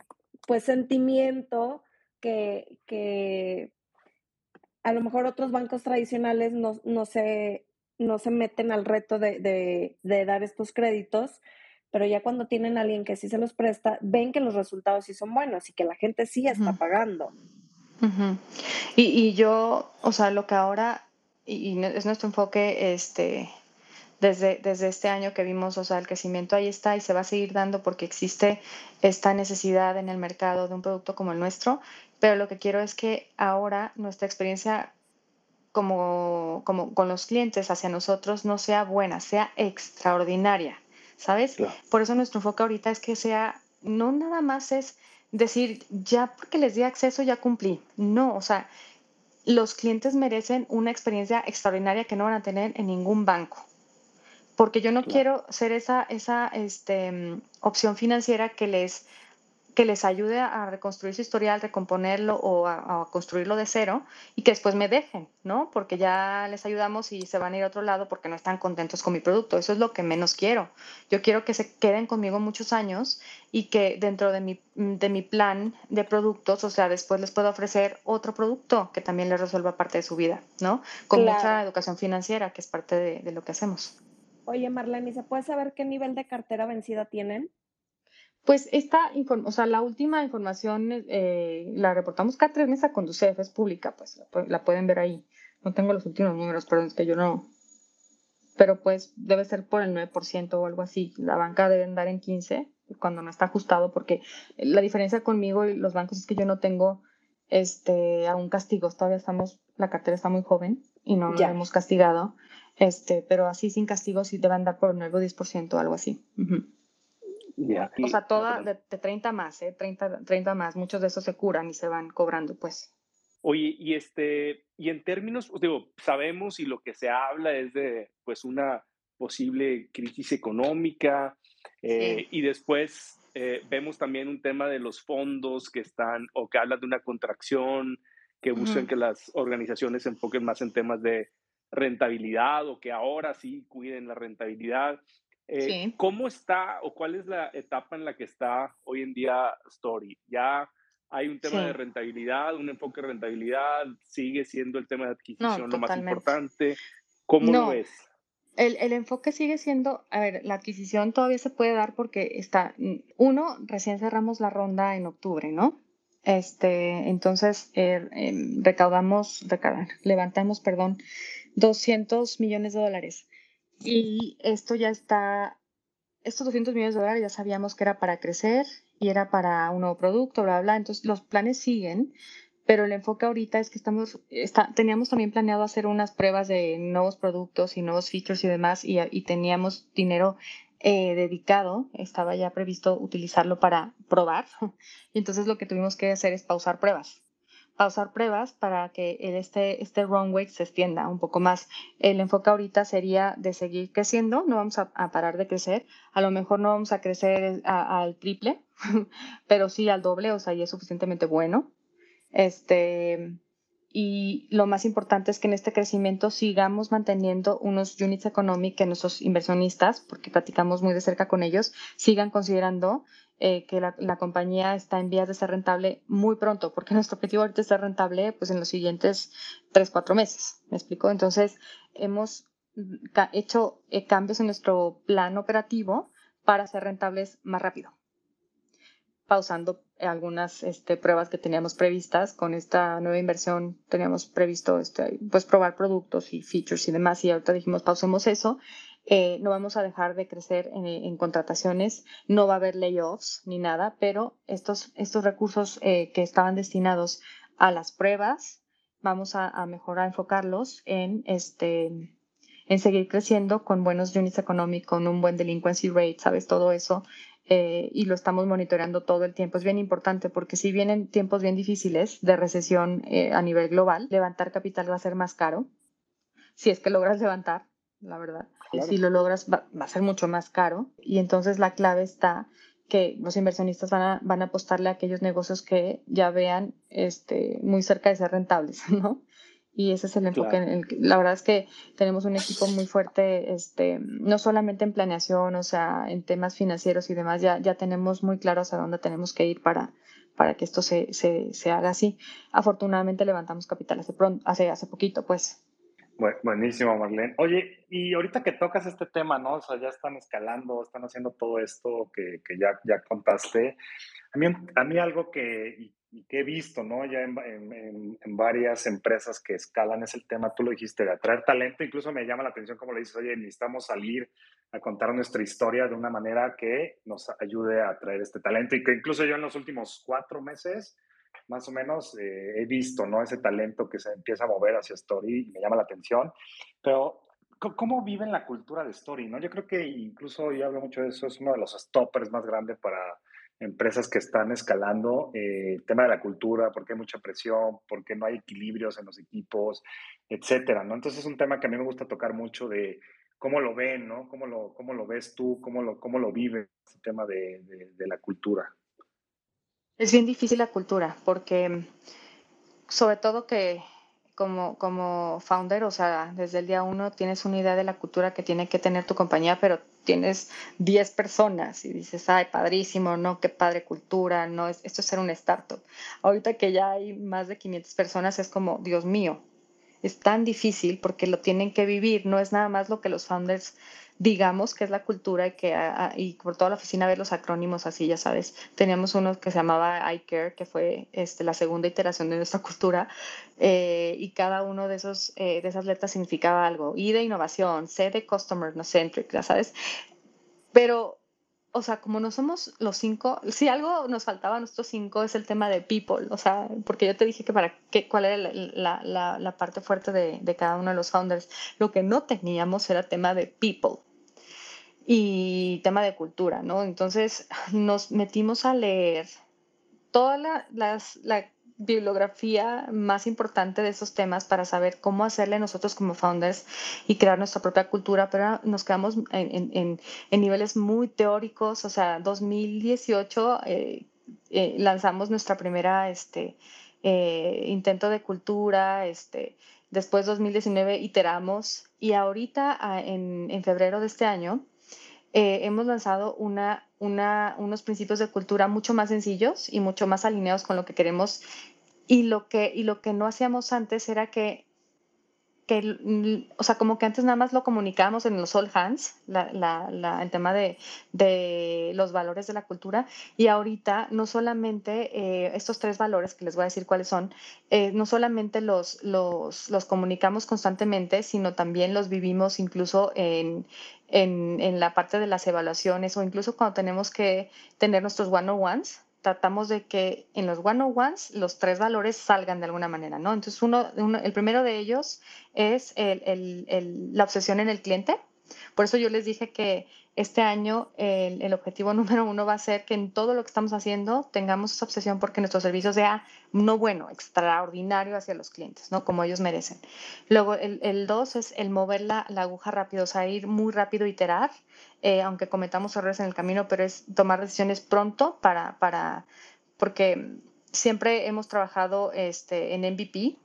pues, sentimiento que, que a lo mejor otros bancos tradicionales no, no, se, no se meten al reto de, de, de dar estos créditos, pero ya cuando tienen a alguien que sí se los presta, ven que los resultados sí son buenos y que la gente sí está pagando. Y, y yo, o sea, lo que ahora, y, y es nuestro enfoque, este, desde, desde este año que vimos, o sea, el crecimiento ahí está y se va a seguir dando porque existe esta necesidad en el mercado de un producto como el nuestro, pero lo que quiero es que ahora nuestra experiencia como, como con los clientes hacia nosotros no sea buena, sea extraordinaria, ¿sabes? Claro. Por eso nuestro enfoque ahorita es que sea, no nada más es decir, ya porque les di acceso ya cumplí. No, o sea, los clientes merecen una experiencia extraordinaria que no van a tener en ningún banco. Porque yo no Claro. quiero ser esa, esa este, opción financiera que les, que les ayude a reconstruir su historial, recomponerlo o a, a construirlo de cero y que después me dejen, ¿no? Porque ya les ayudamos y se van a ir a otro lado porque no están contentos con mi producto. Eso es lo que menos quiero. Yo quiero que se queden conmigo muchos años y que dentro de mi, de mi plan de productos, o sea, después les puedo ofrecer otro producto que también les resuelva parte de su vida, ¿no? Con mucha educación financiera, que es parte de, de lo que hacemos. Oye, Marlene, ¿y ¿se puede saber qué nivel de cartera vencida tienen? Pues esta, inform- o sea, la última información eh, la reportamos cada tres meses a Conducef, es pública, pues la, pu- la pueden ver ahí. No tengo los últimos números, pero es que yo no. Pero pues debe ser por el 9% o algo así. La banca debe andar en 15 cuando no está ajustado, porque la diferencia conmigo y los bancos es que yo no tengo este aún castigos. Todavía estamos, la cartera está muy joven y no la hemos castigado. Este, pero así sin castigos sí debe andar por el 9 o 10% o algo así. Ujú. O sea, toda de, de 30 más, ¿eh? 30, 30 más. Muchos de esos se curan y se van cobrando, pues. Oye, y este, y en términos, pues, digo, sabemos y lo que se habla es de, pues, una posible crisis económica, eh, y después eh, vemos también un tema de los fondos que están o que hablan de una contracción, que buscan que las organizaciones se enfoquen más en temas de rentabilidad o que ahora sí cuiden la rentabilidad. Eh, Sí. ¿Cómo está o cuál es la etapa en la que está hoy en día Story? ¿Ya hay un tema de rentabilidad, un enfoque de rentabilidad? ¿Sigue siendo el tema de adquisición lo más importante? ¿Cómo lo ves? El, el enfoque sigue siendo, a ver, la adquisición todavía se puede dar porque está, mm, uno, recién cerramos la ronda en octubre, ¿no? Este, entonces, eh, em, recaudamos, recaudar, levantamos, perdón, 200 millones de dólares. Y esto ya está, estos 200 millones de dólares ya sabíamos que era para crecer y era para un nuevo producto, bla, bla. Entonces, los planes siguen, pero el enfoque ahorita es que estamos, está, teníamos también planeado hacer unas pruebas de nuevos productos y nuevos features y demás, y, y teníamos dinero eh, dedicado, estaba ya previsto utilizarlo para probar, y entonces lo que tuvimos que hacer es pausar pruebas. Pausar pruebas para que este, este runway se extienda un poco más. El enfoque ahorita sería de seguir creciendo, no vamos a, parar de crecer, a lo mejor no vamos a crecer al triple, pero sí al doble, o sea, ya es suficientemente bueno. Este, y lo más importante es que en este crecimiento sigamos manteniendo unos units economic que nuestros inversionistas, porque platicamos muy de cerca con ellos, sigan considerando eh, que la, compañía está en vías de ser rentable muy pronto, porque nuestro objetivo ahorita es ser rentable pues, en los siguientes 3, 4 meses. ¿Me explico? Entonces, hemos hecho eh, cambios en nuestro plan operativo para ser rentables más rápido pausando algunas este, pruebas que teníamos previstas. Con esta nueva inversión teníamos previsto este, pues, probar productos y features y demás y ahorita dijimos pausemos eso. Eh, no vamos a dejar de crecer en, en contrataciones, no va a haber layoffs ni nada, pero estos, estos recursos eh, que estaban destinados a las pruebas, vamos a, a mejor a enfocarlos en este en seguir creciendo con buenos units economic, con un buen delinquency rate, ¿sabes? Todo eso eh, y lo estamos monitoreando todo el tiempo. Es bien importante porque si vienen tiempos bien difíciles de recesión eh, a nivel global, levantar capital va a ser más caro. Si es que logras levantar, la verdad. Claro. Si lo logras, va, va, a ser mucho más caro. Y entonces la clave está que los inversionistas van a, van a apostarle a aquellos negocios que ya vean este, muy cerca de ser rentables, ¿no? Y ese es el enfoque. Claro. En el que, la verdad es que tenemos un equipo muy fuerte, este, no solamente en planeación, o sea, en temas financieros y demás, ya, ya tenemos muy claro hacia dónde tenemos que ir para, para que esto se, se, se haga así. Afortunadamente levantamos capital hace, pronto, hace, hace poquito, pues. Bueno, buenísimo, Marlene. Oye, y ahorita que tocas este tema, ¿no? O sea, ya están escalando, están haciendo todo esto que, que ya, ya contaste. A mí, a mí algo que, y, que he visto, ¿no? Ya en, en, en, varias empresas que escalan es el tema, tú lo dijiste, de atraer talento. Incluso me llama la atención como le dices, oye, necesitamos salir a contar nuestra historia de una manera que nos ayude a atraer este talento. Y que incluso yo en los últimos cuatro meses, más o menos, eh, he visto, ¿no? Ese talento que se empieza a mover hacia Story y me llama la atención. Pero, ¿cómo viven la cultura de Story, no? Yo creo que incluso, yo hablo mucho de eso, es uno de los stoppers más grandes para empresas que están escalando, eh, el tema de la cultura, porque hay mucha presión, porque no hay equilibrios en los equipos, etcétera, ¿no? Entonces es un tema que a mí me gusta tocar mucho de cómo lo ven, ¿no? ¿Cómo lo, cómo lo ves tú? ¿Cómo lo, cómo lo vives? Ese tema de, de, de la cultura. Es bien difícil la cultura, porque sobre todo que como, como founder, o sea, desde el día uno tienes una idea de la cultura que tiene que tener tu compañía, pero tienes 10 personas y dices, ay, padrísimo, no, qué padre cultura, no, esto es ser un startup. Ahorita que ya hay más de 500 personas es como, Dios mío, es tan difícil porque lo tienen que vivir, no es nada más lo que los founders digamos que es la cultura y que y por toda la oficina ver los acrónimos así, ya sabes. Teníamos uno que se llamaba iCare, que fue este, la segunda iteración de nuestra cultura, eh, y cada uno de, esos, eh, de esas letras significaba algo. I de innovación, C de customer no centric, ya sabes. Pero, o sea, como no somos los cinco, si algo nos faltaba a nosotros cinco es el tema de people, o sea, porque yo te dije que para qué, cuál era la, la, parte fuerte de, de cada uno de los founders. Lo que no teníamos era tema de people y tema de cultura, ¿no? Entonces nos metimos a leer toda la, las, la bibliografía más importante de esos temas para saber cómo hacerle nosotros como founders y crear nuestra propia cultura, pero nos quedamos en, niveles muy teóricos, o sea, 2018 eh, eh, lanzamos nuestra primera este, eh, intento de cultura, este, después 2019 iteramos y ahorita ah, en, en febrero de este año hemos lanzado una unos principios de cultura mucho más sencillos y mucho más alineados con lo que queremos. Y lo que, y lo que no hacíamos antes era que que, o sea, como que antes nada más lo comunicábamos en los all hands, el tema de, los valores de la cultura, y ahorita no solamente eh, estos tres valores que les voy a decir cuáles son, eh, no solamente los, los, los, comunicamos constantemente, sino también los vivimos incluso en, en, en la parte de las evaluaciones o incluso cuando tenemos que tener nuestros one-on-ones tratamos de que en los one-on-ones los tres valores salgan de alguna manera, ¿no? Entonces, uno, el primero de ellos es la obsesión en el cliente. Por eso yo les dije que este año el, objetivo número uno va a ser que en todo lo que estamos haciendo tengamos esa obsesión porque nuestro servicio sea no bueno, extraordinario hacia los clientes, ¿no? Como ellos merecen. Luego, el, dos es el mover la, aguja rápido, o sea, ir muy rápido, iterar, eh, aunque cometamos errores en el camino, pero es tomar decisiones pronto para, para porque siempre hemos trabajado este, en MVP,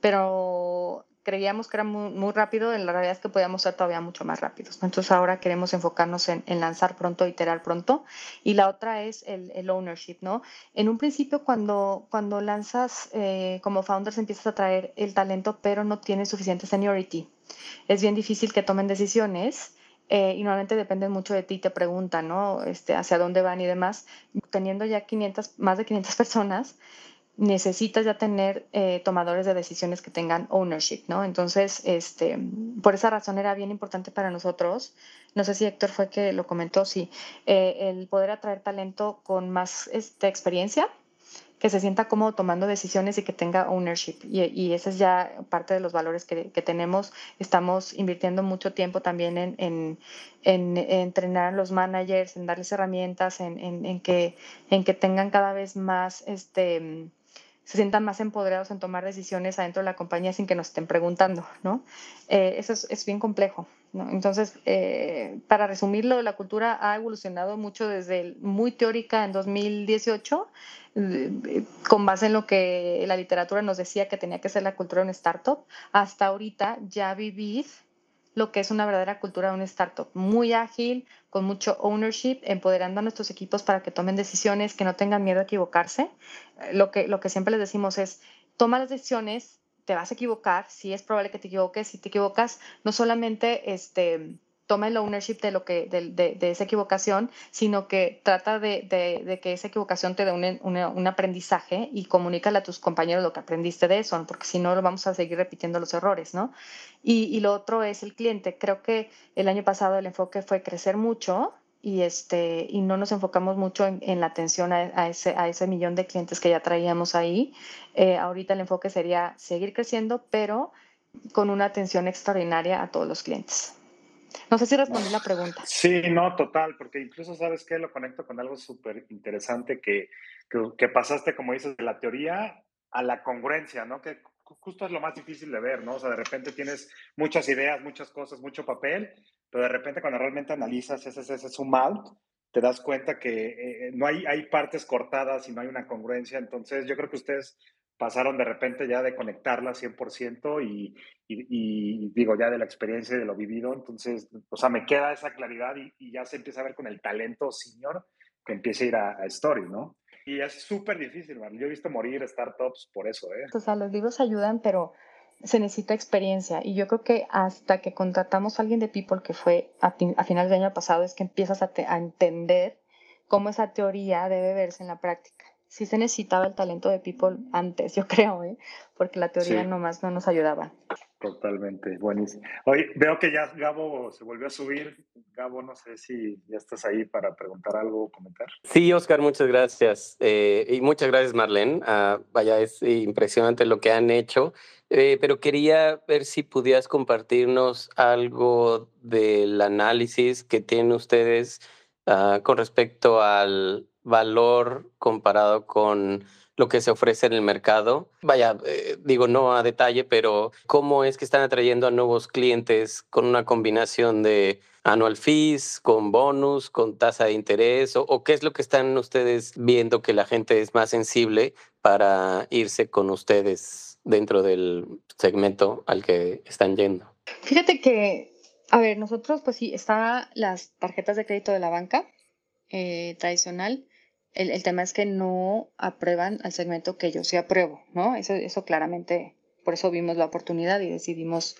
pero creíamos que era muy, rápido, en la realidad es que podíamos ser todavía mucho más rápidos. Entonces ahora queremos enfocarnos en, lanzar pronto, iterar pronto. Y la otra es el, ownership, ¿no? En un principio cuando, cuando lanzas eh, como founders empiezas a traer el talento, pero no tienes suficiente seniority. Es bien difícil que tomen decisiones. Eh, y normalmente dependen mucho de ti, te preguntan, ¿no? Este, hacia dónde van y demás. Teniendo ya 500, más de 500 personas, necesitas ya tener eh, tomadores de decisiones que tengan ownership, ¿no? Entonces, este, por esa razón era bien importante para nosotros, no sé si Héctor fue que lo comentó, sí, eh, el poder atraer talento con más este, experiencia, que se sienta cómodo tomando decisiones y que tenga ownership. Y, y ese es ya parte de los valores que, que tenemos. Estamos invirtiendo mucho tiempo también en, en, en, entrenar a los managers, en darles herramientas, en, en, que, en que tengan cada vez más este, se sientan más empoderados en tomar decisiones adentro de la compañía sin que nos estén preguntando, ¿no? Eh, eso es, bien complejo, ¿no? Entonces, eh, para resumirlo, la cultura ha evolucionado mucho desde muy teórica en 2018, eh, con base en lo que la literatura nos decía que tenía que ser la cultura de un startup, hasta ahorita ya vivir lo que es una verdadera cultura de un startup, muy ágil, con mucho ownership, empoderando a nuestros equipos para que tomen decisiones, que no tengan miedo a equivocarse. Eh, lo que, lo que siempre les decimos es, toma las decisiones, te vas a equivocar, si es probable que te equivoques, si te equivocas, no solamente este, toma el ownership de, lo que, de, de, esa equivocación, sino que trata de, de que esa equivocación te dé un, un, aprendizaje y comunícale a tus compañeros lo que aprendiste de eso, porque si no, lo vamos a seguir repitiendo los errores, ¿no? Y, y, lo otro es el cliente. Creo que el año pasado el enfoque fue crecer mucho y, este, y no nos enfocamos mucho en, en la atención a, a, ese, a ese millón de clientes que ya traíamos ahí. Eh, ahorita el enfoque sería seguir creciendo, pero con una atención extraordinaria a todos los clientes. No sé si respondí la pregunta. Sí, no, total, porque incluso sabes que lo conecto con algo súper interesante que, que, pasaste, como dices, de la teoría a la congruencia, ¿no? Que justo es lo más difícil de ver, ¿no? O sea, de repente tienes muchas ideas, muchas cosas, mucho papel, pero de repente cuando realmente analizas ese, ese zoom out, te das cuenta que eh, no hay, hay partes cortadas y no hay una congruencia. Entonces, yo creo que ustedes pasaron de repente ya de conectarla 100% y, y, digo, ya de la experiencia y de lo vivido. Entonces, o sea, me queda esa claridad y, ya se empieza a ver con el talento senior que empieza a ir a, Story, ¿no? Y es súper difícil. Yo he visto morir startups por eso, ¿eh? O sea, los libros ayudan, pero se necesita experiencia. Y yo creo que hasta que contratamos a alguien de People, que fue a, a finales del año pasado, es que empiezas a, a entender cómo esa teoría debe verse en la práctica sí se necesitaba el talento de People antes, yo creo, ¿eh? porque la teoría nomás no nos ayudaba. Totalmente, buenísimo. Hoy veo que ya Gabo se volvió a subir. Gabo, no sé si ya estás ahí para preguntar algo o comentar. Sí, Oscar, muchas gracias. Eh, y muchas gracias, Marlene. Ah, vaya, es impresionante lo que han hecho. Eh, pero quería ver si pudieras compartirnos algo del análisis que tienen ustedes ah, con respecto al valor comparado con lo que se ofrece en el mercado. Vaya, eh, digo no a detalle, pero cómo es que están atrayendo a nuevos clientes con una combinación de annual fees, con bonus, con tasa de interés, o, qué es lo que están ustedes viendo que la gente es más sensible para irse con ustedes dentro del segmento al que están yendo. Fíjate que, a ver, nosotros pues sí, están las tarjetas de crédito de la banca eh, tradicional. El, tema es que no aprueban al segmento que yo sí apruebo, ¿no? Eso, eso claramente, por eso vimos la oportunidad y decidimos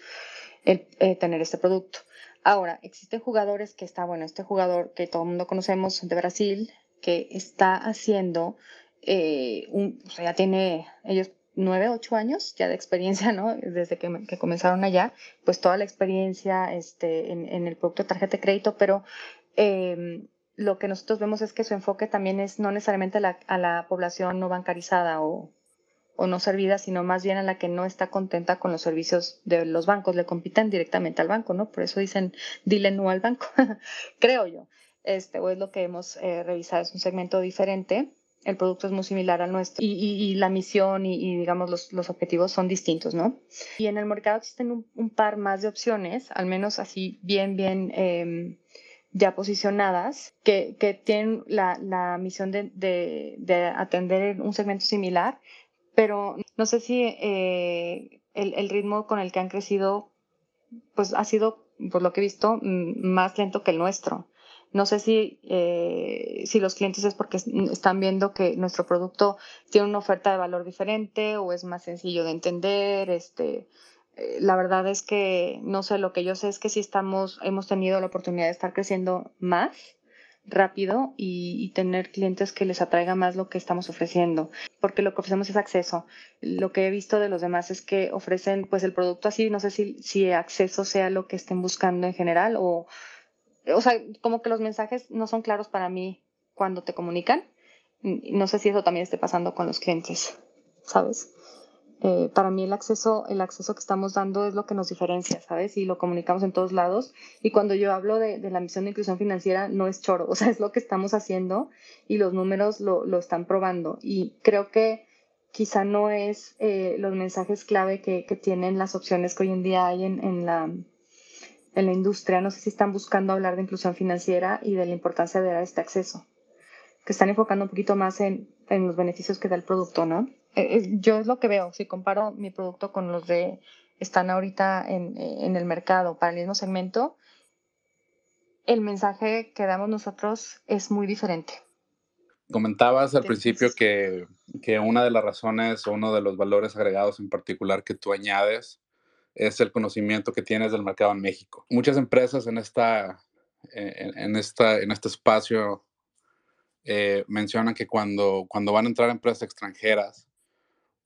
el, eh, tener este producto. Ahora, existen jugadores que está, bueno, este jugador que todo el mundo conocemos de Brasil, que está haciendo, eh, un, o sea, ya tiene ellos nueve, ocho años ya de experiencia, ¿no? Desde que, que comenzaron allá, pues toda la experiencia este, en, en, el producto de tarjeta de crédito, pero eh, lo que nosotros vemos es que su enfoque también es no necesariamente a la, a la población no bancarizada o, o no servida, sino más bien a la que no está contenta con los servicios de los bancos, le compiten directamente al banco, ¿no? Por eso dicen, dile no al banco, creo yo. Este, o es lo que hemos eh, revisado, es un segmento diferente, el producto es muy similar al nuestro y, y, la misión y, digamos los, los, objetivos son distintos, ¿no? Y en el mercado existen un, un par más de opciones, al menos así bien, bien eh, ya posicionadas, que, que tienen la, la misión de, de, de atender un segmento similar pero no sé si eh, el, el, ritmo con el que han crecido, pues ha sido, por lo que he visto, más lento que el nuestro. No sé si, eh, si los clientes es porque están viendo que nuestro producto tiene una oferta de valor diferente o es más sencillo de entender. Este, la verdad es que no sé, lo que yo sé es que sí estamos, hemos tenido la oportunidad de estar creciendo más rápido y, tener clientes que les atraiga más lo que estamos ofreciendo, porque lo que ofrecemos es acceso. Lo que he visto de los demás es que ofrecen pues el producto así, no sé si, si acceso sea lo que estén buscando en general o, o sea, como que los mensajes no son claros para mí cuando te comunican. No sé si eso también esté pasando con los clientes, ¿sabes? Eh, para mí el acceso, el acceso que estamos dando es lo que nos diferencia, ¿sabes? Y lo comunicamos en todos lados. Y cuando yo hablo de, la misión de inclusión financiera, no es choro, o sea, es lo que estamos haciendo y los números lo, lo están probando. Y creo que quizá no es eh, los mensajes clave que, que, tienen las opciones que hoy en día hay en, en, la, en la industria. No sé si están buscando hablar de inclusión financiera y de la importancia de dar este acceso, que están enfocando un poquito más en, en los beneficios que da el producto, ¿no? Eh, eh, yo es lo que veo, si comparo mi producto con los de están ahorita en, en el mercado para el mismo segmento, el mensaje que damos nosotros es muy diferente. Comentabas al principio que, que, una de las razones o uno de los valores agregados en particular que tú añades es el conocimiento que tienes del mercado en México. Muchas empresas en, esta, en, en esta, en este espacio eh, mencionan que cuando, cuando van a entrar empresas extranjeras,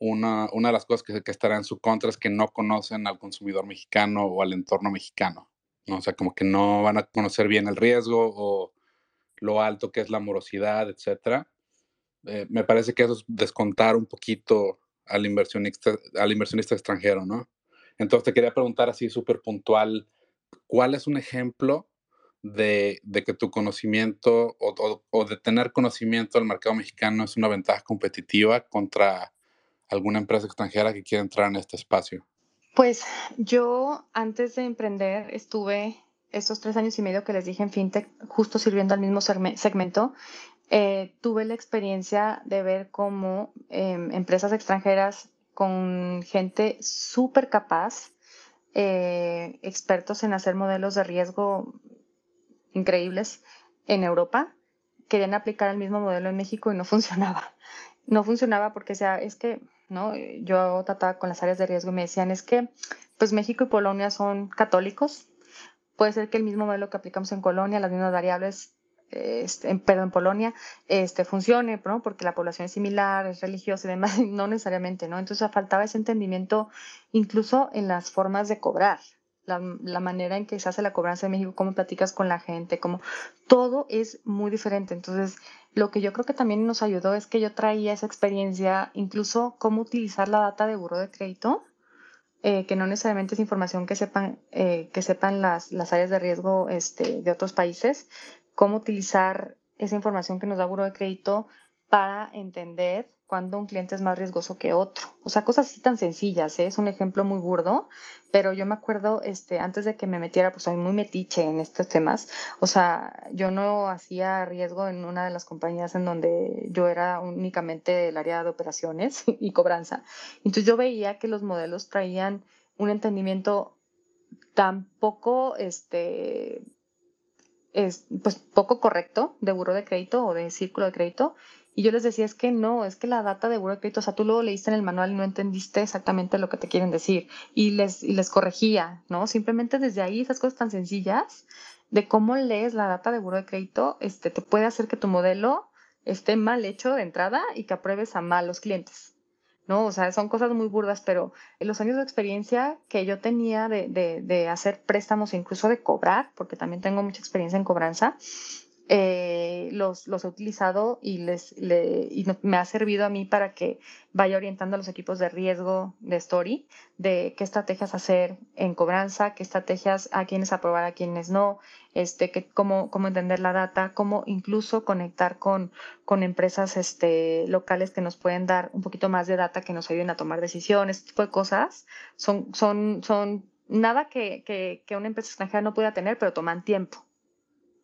una, una de las cosas que, que, estará en su contra es que no conocen al consumidor mexicano o al entorno mexicano. ¿no? O sea, como que no van a conocer bien el riesgo o lo alto que es la morosidad, etc. Eh, me parece que eso es descontar un poquito al inversionista, al inversionista extranjero, ¿no? Entonces te quería preguntar así súper puntual, ¿cuál es un ejemplo de, de que tu conocimiento o, o, o, de tener conocimiento del mercado mexicano es una ventaja competitiva contra alguna empresa extranjera que quiera entrar en este espacio? Pues yo antes de emprender estuve estos tres años y medio que les dije en FinTech, justo sirviendo al mismo segmento. Eh, tuve la experiencia de ver cómo eh, empresas extranjeras con gente súper capaz, eh, expertos en hacer modelos de riesgo increíbles en Europa, querían aplicar el mismo modelo en México y no funcionaba. No funcionaba porque sea, es que ¿no? Yo trataba con las áreas de riesgo y me decían, es que pues México y Polonia son católicos, puede ser que el mismo modelo que aplicamos en Colonia, las mismas variables, este, en, perdón, en Polonia, este, funcione, ¿no? Porque la población es similar, es religiosa y demás, no necesariamente, ¿no? Entonces faltaba ese entendimiento incluso en las formas de cobrar, la, manera en que se hace la cobranza en México, cómo platicas con la gente, cómo todo es muy diferente. Entonces, lo que yo creo que también nos ayudó es que yo traía esa experiencia, incluso cómo utilizar la data de buro de crédito, eh, que no necesariamente es información que sepan, eh, que sepan las, las, áreas de riesgo este, de otros países, cómo utilizar esa información que nos da buro de crédito para entender cuando un cliente es más riesgoso que otro. O sea, cosas así tan sencillas, ¿eh? es un ejemplo muy burdo, pero yo me acuerdo, este, antes de que me metiera, pues soy muy metiche en estos temas. O sea, yo no hacía riesgo en una de las compañías en donde yo era únicamente el área de operaciones y cobranza. Entonces yo veía que los modelos traían un entendimiento tan poco, este, es, pues poco correcto de buro de crédito o de círculo de crédito y yo les decía, es que no, es que la data de Word crédito, o sea, tú luego leíste en el manual y no entendiste exactamente lo que te quieren decir. Y les, y les corregía, ¿no? Simplemente desde ahí, esas cosas tan sencillas de cómo lees la data de buro de crédito, este, te puede hacer que tu modelo esté mal hecho de entrada y que apruebes a mal los clientes. ¿No? O sea, son cosas muy burdas, pero en los años de experiencia que yo tenía de, de, de hacer préstamos, incluso de cobrar, porque también tengo mucha experiencia en cobranza, eh, los, los, he utilizado y, les, y me ha servido a mí para que vaya orientando a los equipos de riesgo de Story, de qué estrategias hacer en cobranza, qué estrategias a quienes aprobar, a quienes no, este, cómo, cómo entender la data, cómo incluso conectar con, con empresas este, locales que nos pueden dar un poquito más de data, que nos ayuden a tomar decisiones, este tipo de cosas, son, son, son nada que, que, que una empresa extranjera no pueda tener, pero toman tiempo.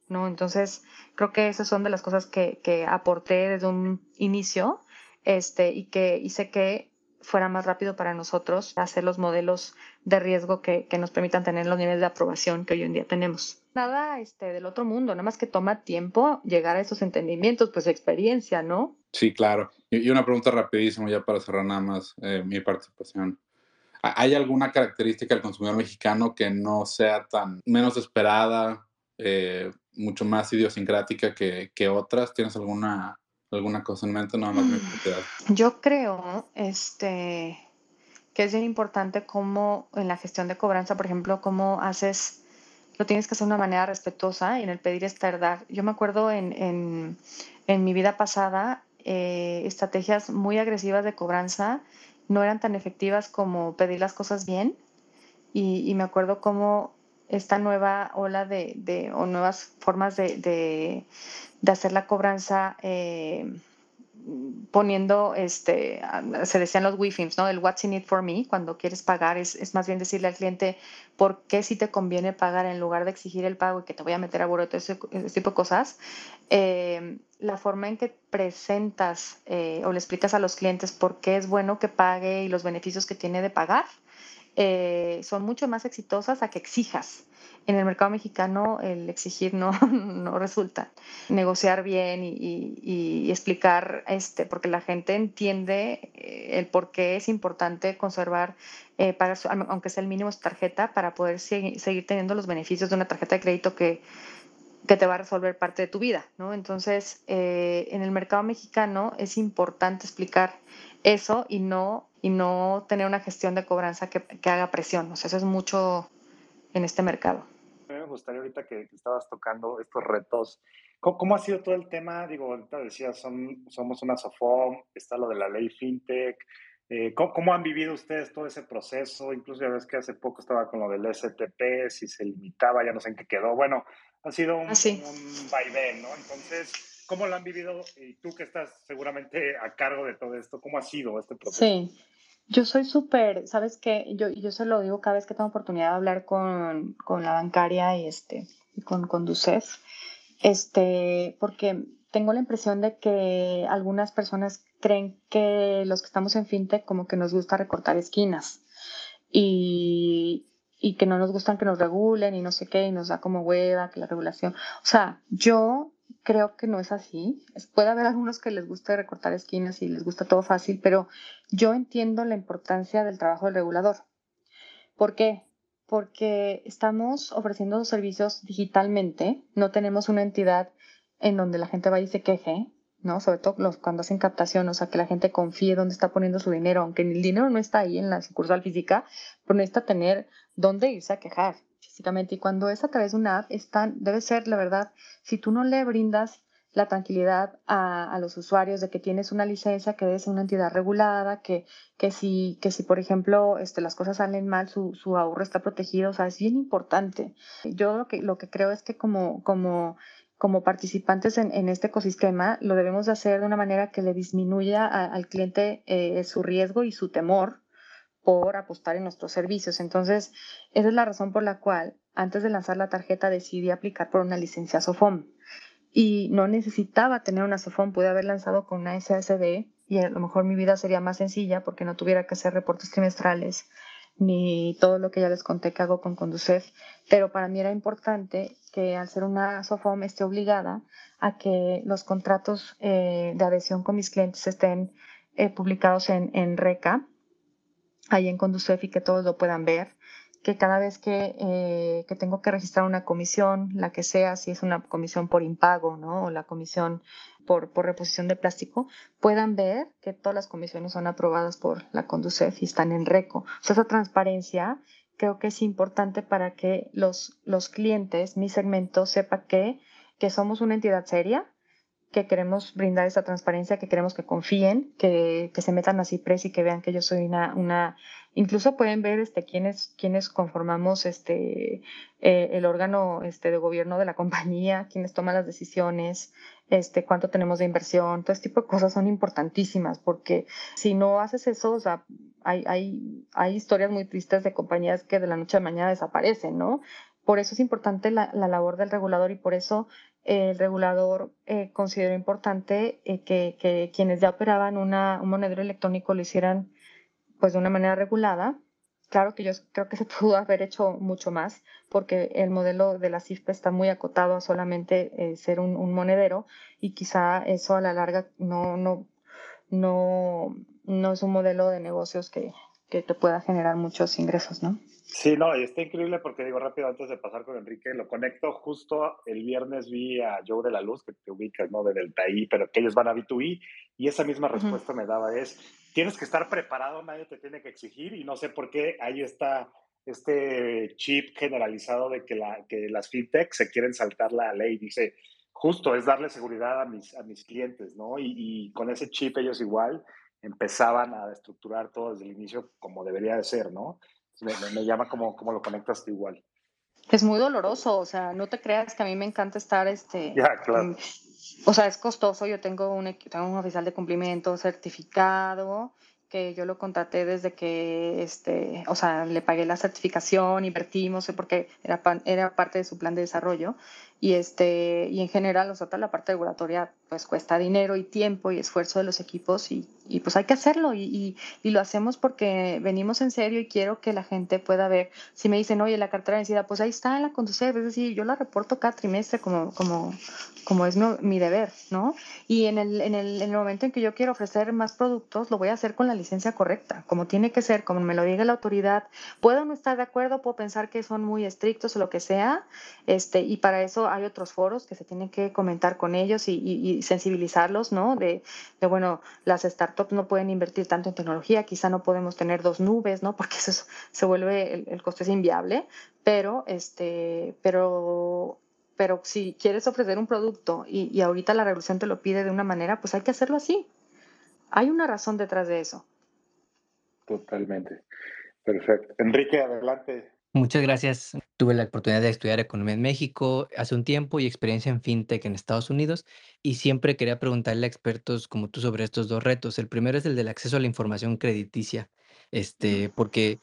¿No? Entonces, creo que esas son de las cosas que, que aporté desde un inicio este, y que hice que fuera más rápido para nosotros hacer los modelos de riesgo que, que, nos permitan tener los niveles de aprobación que hoy en día tenemos. Nada este, del otro mundo, nada más que toma tiempo llegar a esos entendimientos, pues experiencia, ¿no? Sí, claro. Y una pregunta rapidísima ya para cerrar nada más eh, mi participación. ¿Hay alguna característica del consumidor mexicano que no sea tan menos esperada, eh, mucho más idiosincrática que, que, otras? ¿Tienes alguna, alguna cosa en mente? Nada más me mm, Yo creo este, que es bien importante cómo en la gestión de cobranza, por ejemplo, cómo haces, lo tienes que hacer de una manera respetuosa y en el pedir es tardar. Yo me acuerdo en, en, en mi vida pasada, eh, estrategias muy agresivas de cobranza no eran tan efectivas como pedir las cosas bien. Y, y me acuerdo cómo esta nueva ola de, o nuevas formas de, de, hacer la cobranza eh, poniendo, este, se decían los WIFIMs, ¿no? El what's in it for me, cuando quieres pagar, es, es, más bien decirle al cliente por qué sí te conviene pagar en lugar de exigir el pago y que te voy a meter a boleto, ese, ese tipo de cosas. Eh, la forma en que presentas eh, o le explicas a los clientes por qué es bueno que pague y los beneficios que tiene de pagar, eh, son mucho más exitosas a que exijas. En el mercado mexicano el exigir no, no resulta. Negociar bien y, y, explicar, este, porque la gente entiende eh, el por qué es importante conservar, eh, pagar, aunque sea el mínimo su tarjeta, para poder seguir, seguir teniendo los beneficios de una tarjeta de crédito que, que te va a resolver parte de tu vida, ¿no? Entonces, eh, en el mercado mexicano es importante explicar eso y no, y no tener una gestión de cobranza que, que haga presión. O sea, eso es mucho en este mercado. Me gustaría ahorita que, estabas tocando estos retos. ¿Cómo, ha sido todo el tema? Digo, ahorita decías, son, somos una SOFOM, está lo de la ley FinTech. Eh, ¿cómo, ¿cómo, han vivido ustedes todo ese proceso? Incluso ya ves que hace poco estaba con lo del STP, si se limitaba, ya no sé en qué quedó. Bueno, ha sido un, Así. un vaivén, ¿no? Entonces, ¿Cómo lo han vivido? Y tú que estás seguramente a cargo de todo esto, ¿cómo ha sido este proceso? Sí, yo soy súper, ¿sabes qué? Yo, yo se lo digo cada vez que tengo oportunidad de hablar con, con la bancaria y, este, y con, con Ducef, este, porque tengo la impresión de que algunas personas creen que los que estamos en fintech como que nos gusta recortar esquinas y, y que no nos gustan que nos regulen y no sé qué, y nos da como hueva que la regulación. O sea, yo creo que no es así. Puede haber algunos que les guste recortar esquinas y les gusta todo fácil, pero yo entiendo la importancia del trabajo del regulador. ¿Por qué? Porque estamos ofreciendo servicios digitalmente, no tenemos una entidad en donde la gente vaya y se queje, ¿no? Sobre todo los, cuando hacen captación, o sea, que la gente confíe dónde está poniendo su dinero, aunque el dinero no está ahí en la sucursal física, pero necesita tener dónde irse a quejar Y cuando es a través de una app, debe ser, la verdad, si tú no le brindas la tranquilidad a, a, los usuarios de que tienes una licencia, que es una entidad regulada, que, que, si, que si, por ejemplo, este, las cosas salen mal, su, ahorro está protegido, o sea, es bien importante. Yo lo que, lo que creo es que como, como como participantes en, este ecosistema, lo debemos de hacer de una manera que le disminuya al cliente eh, su riesgo y su temor por apostar en nuestros servicios. Entonces, esa es la razón por la cual antes de lanzar la tarjeta decidí aplicar por una licencia SOFOM. Y no necesitaba tener una SOFOM, pude haber lanzado con una SSD y a lo mejor mi vida sería más sencilla porque no tuviera que hacer reportes trimestrales ni todo lo que ya les conté que hago con Conducef, pero para mí era importante que al ser una SOFOM esté obligada a que los contratos eh, de adhesión con mis clientes estén eh, publicados en, en RECA, ahí en Conducef y que todos lo puedan ver que cada vez eh, que, tengo que registrar una comisión, la que sea, si es una comisión por impago, ¿no? O la comisión por, por reposición de plástico, puedan ver que todas las comisiones son aprobadas por la Conducef y están en RECO. O sea, esa transparencia creo que es importante para que los, los clientes, mi segmento, sepa que, que somos una entidad seria, que queremos brindar esa transparencia, que queremos que confíen, que, que se metan a CIPRES y que vean que yo soy una, una incluso pueden ver este, quiénes, quiénes conformamos este, eh, el órgano este, de gobierno de la compañía, quiénes toman las decisiones, este, cuánto tenemos de inversión, todo este tipo de cosas son importantísimas porque si no haces eso, o sea, hay, hay, hay historias muy tristes de compañías que de la noche a la mañana desaparecen, ¿no? Por eso es importante la, la labor del regulador y por eso el regulador eh, consideró importante eh, que, quienes ya operaban un monedero electrónico lo hicieran pues de una manera regulada. Claro que yo creo que se pudo haber hecho mucho más porque el modelo de la CIFPE está muy acotado a solamente eh, ser un, un, monedero y quizá eso a la larga no, no, no, no es un modelo de negocios que, que te pueda generar muchos ingresos, ¿no? Sí, no, y está increíble porque digo rápido antes de pasar con Enrique, lo conecto justo el viernes vi a Joe de la Luz, que te ubicas, ¿no? De Delta I, pero que ellos van a B2E, y esa misma respuesta me daba es, tienes que estar preparado, nadie te tiene que exigir, y no sé por qué ahí está este chip generalizado de que, la, que las fintech se quieren saltar la ley, dice, justo es darle seguridad a mis, a mis clientes, ¿no? Y, y con ese chip ellos igual, empezaban a estructurar todo desde el inicio como debería de ser, ¿no? Me, me, llama como, como lo conectas tú igual. Es muy doloroso, o sea, no te creas que a mí me encanta estar, este, ya, claro. o sea, es costoso, yo tengo un, tengo un oficial de cumplimiento certificado, que yo lo contraté desde que, este, o sea, le pagué la certificación, invertimos, porque era, era parte de su plan de desarrollo, y, este, y en general, o sea, toda la parte regulatoria pues cuesta dinero y tiempo y esfuerzo de los equipos y, y pues hay que hacerlo y, y, y, lo hacemos porque venimos en serio y quiero que la gente pueda ver. Si me dicen, oye, la cartera vencida, pues ahí está la conducir, es decir, yo la reporto cada trimestre como, como, como es mi, mi deber, ¿no? Y en el, en, el, en el momento en que yo quiero ofrecer más productos, lo voy a hacer con la licencia correcta, como tiene que ser, como me lo diga la autoridad. Puedo no estar de acuerdo, puedo pensar que son muy estrictos o lo que sea, este, y para eso hay otros foros que se tienen que comentar con ellos y, sensibilizarlos, ¿no? De, bueno, las startups no pueden invertir tanto en tecnología, quizá no podemos tener dos nubes, ¿no? Porque eso se vuelve, el, el costo es inviable, pero, este, pero pero si quieres ofrecer un producto y, ahorita la revolución te lo pide de una manera, pues hay que hacerlo así. Hay una razón detrás de eso. Totalmente. Perfecto. Enrique, adelante. Muchas gracias. Tuve la oportunidad de estudiar economía en México hace un tiempo y experiencia en fintech en Estados Unidos y siempre quería preguntarle a expertos como tú sobre estos dos retos. El primero es el del acceso a la información crediticia, este, porque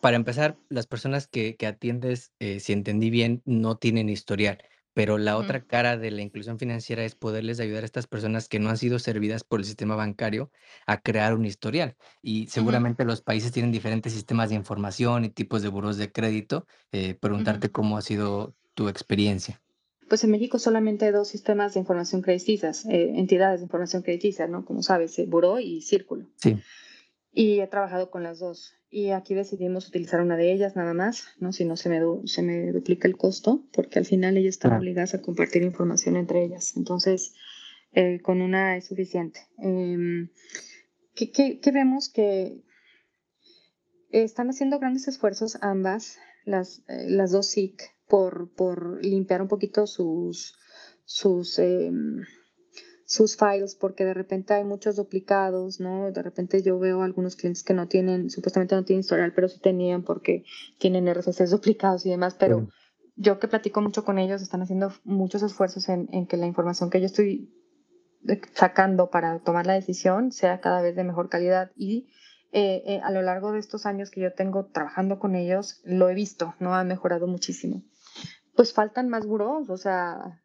para empezar, las personas que, que atiendes, eh, si entendí bien, no tienen historial. Pero la otra cara de la inclusión financiera es poderles ayudar a estas personas que no han sido servidas por el sistema bancario a crear un historial. Y seguramente los países tienen diferentes sistemas de información y tipos de buros de crédito. Eh, preguntarte cómo ha sido tu experiencia. Pues en México solamente hay dos sistemas de información crediticias, eh, entidades de información crediticia, ¿no? Como sabes, eh, Buró y Círculo. Sí. Y he trabajado con las dos. Y aquí decidimos utilizar una de ellas nada más, ¿no? Si no se me, se me duplica el costo, porque al final ellas están obligadas a compartir información entre ellas. Entonces, eh, con una es suficiente. Eh, ¿qué, qué, qué vemos? Que están haciendo grandes esfuerzos ambas, las, eh, las dos SIC, por, por limpiar un poquito sus, sus eh, sus files porque de repente hay muchos duplicados, ¿no? De repente yo veo algunos clientes que no tienen, supuestamente no tienen historial, pero sí tenían porque tienen RFCs duplicados y demás, pero yo que platico mucho con ellos, están haciendo muchos esfuerzos en, en que la información que yo estoy sacando para tomar la decisión sea cada vez de mejor calidad y eh, eh, a lo largo de estos años que yo tengo trabajando con ellos, lo he visto, ¿no? Ha mejorado muchísimo. Pues faltan más buros, o sea,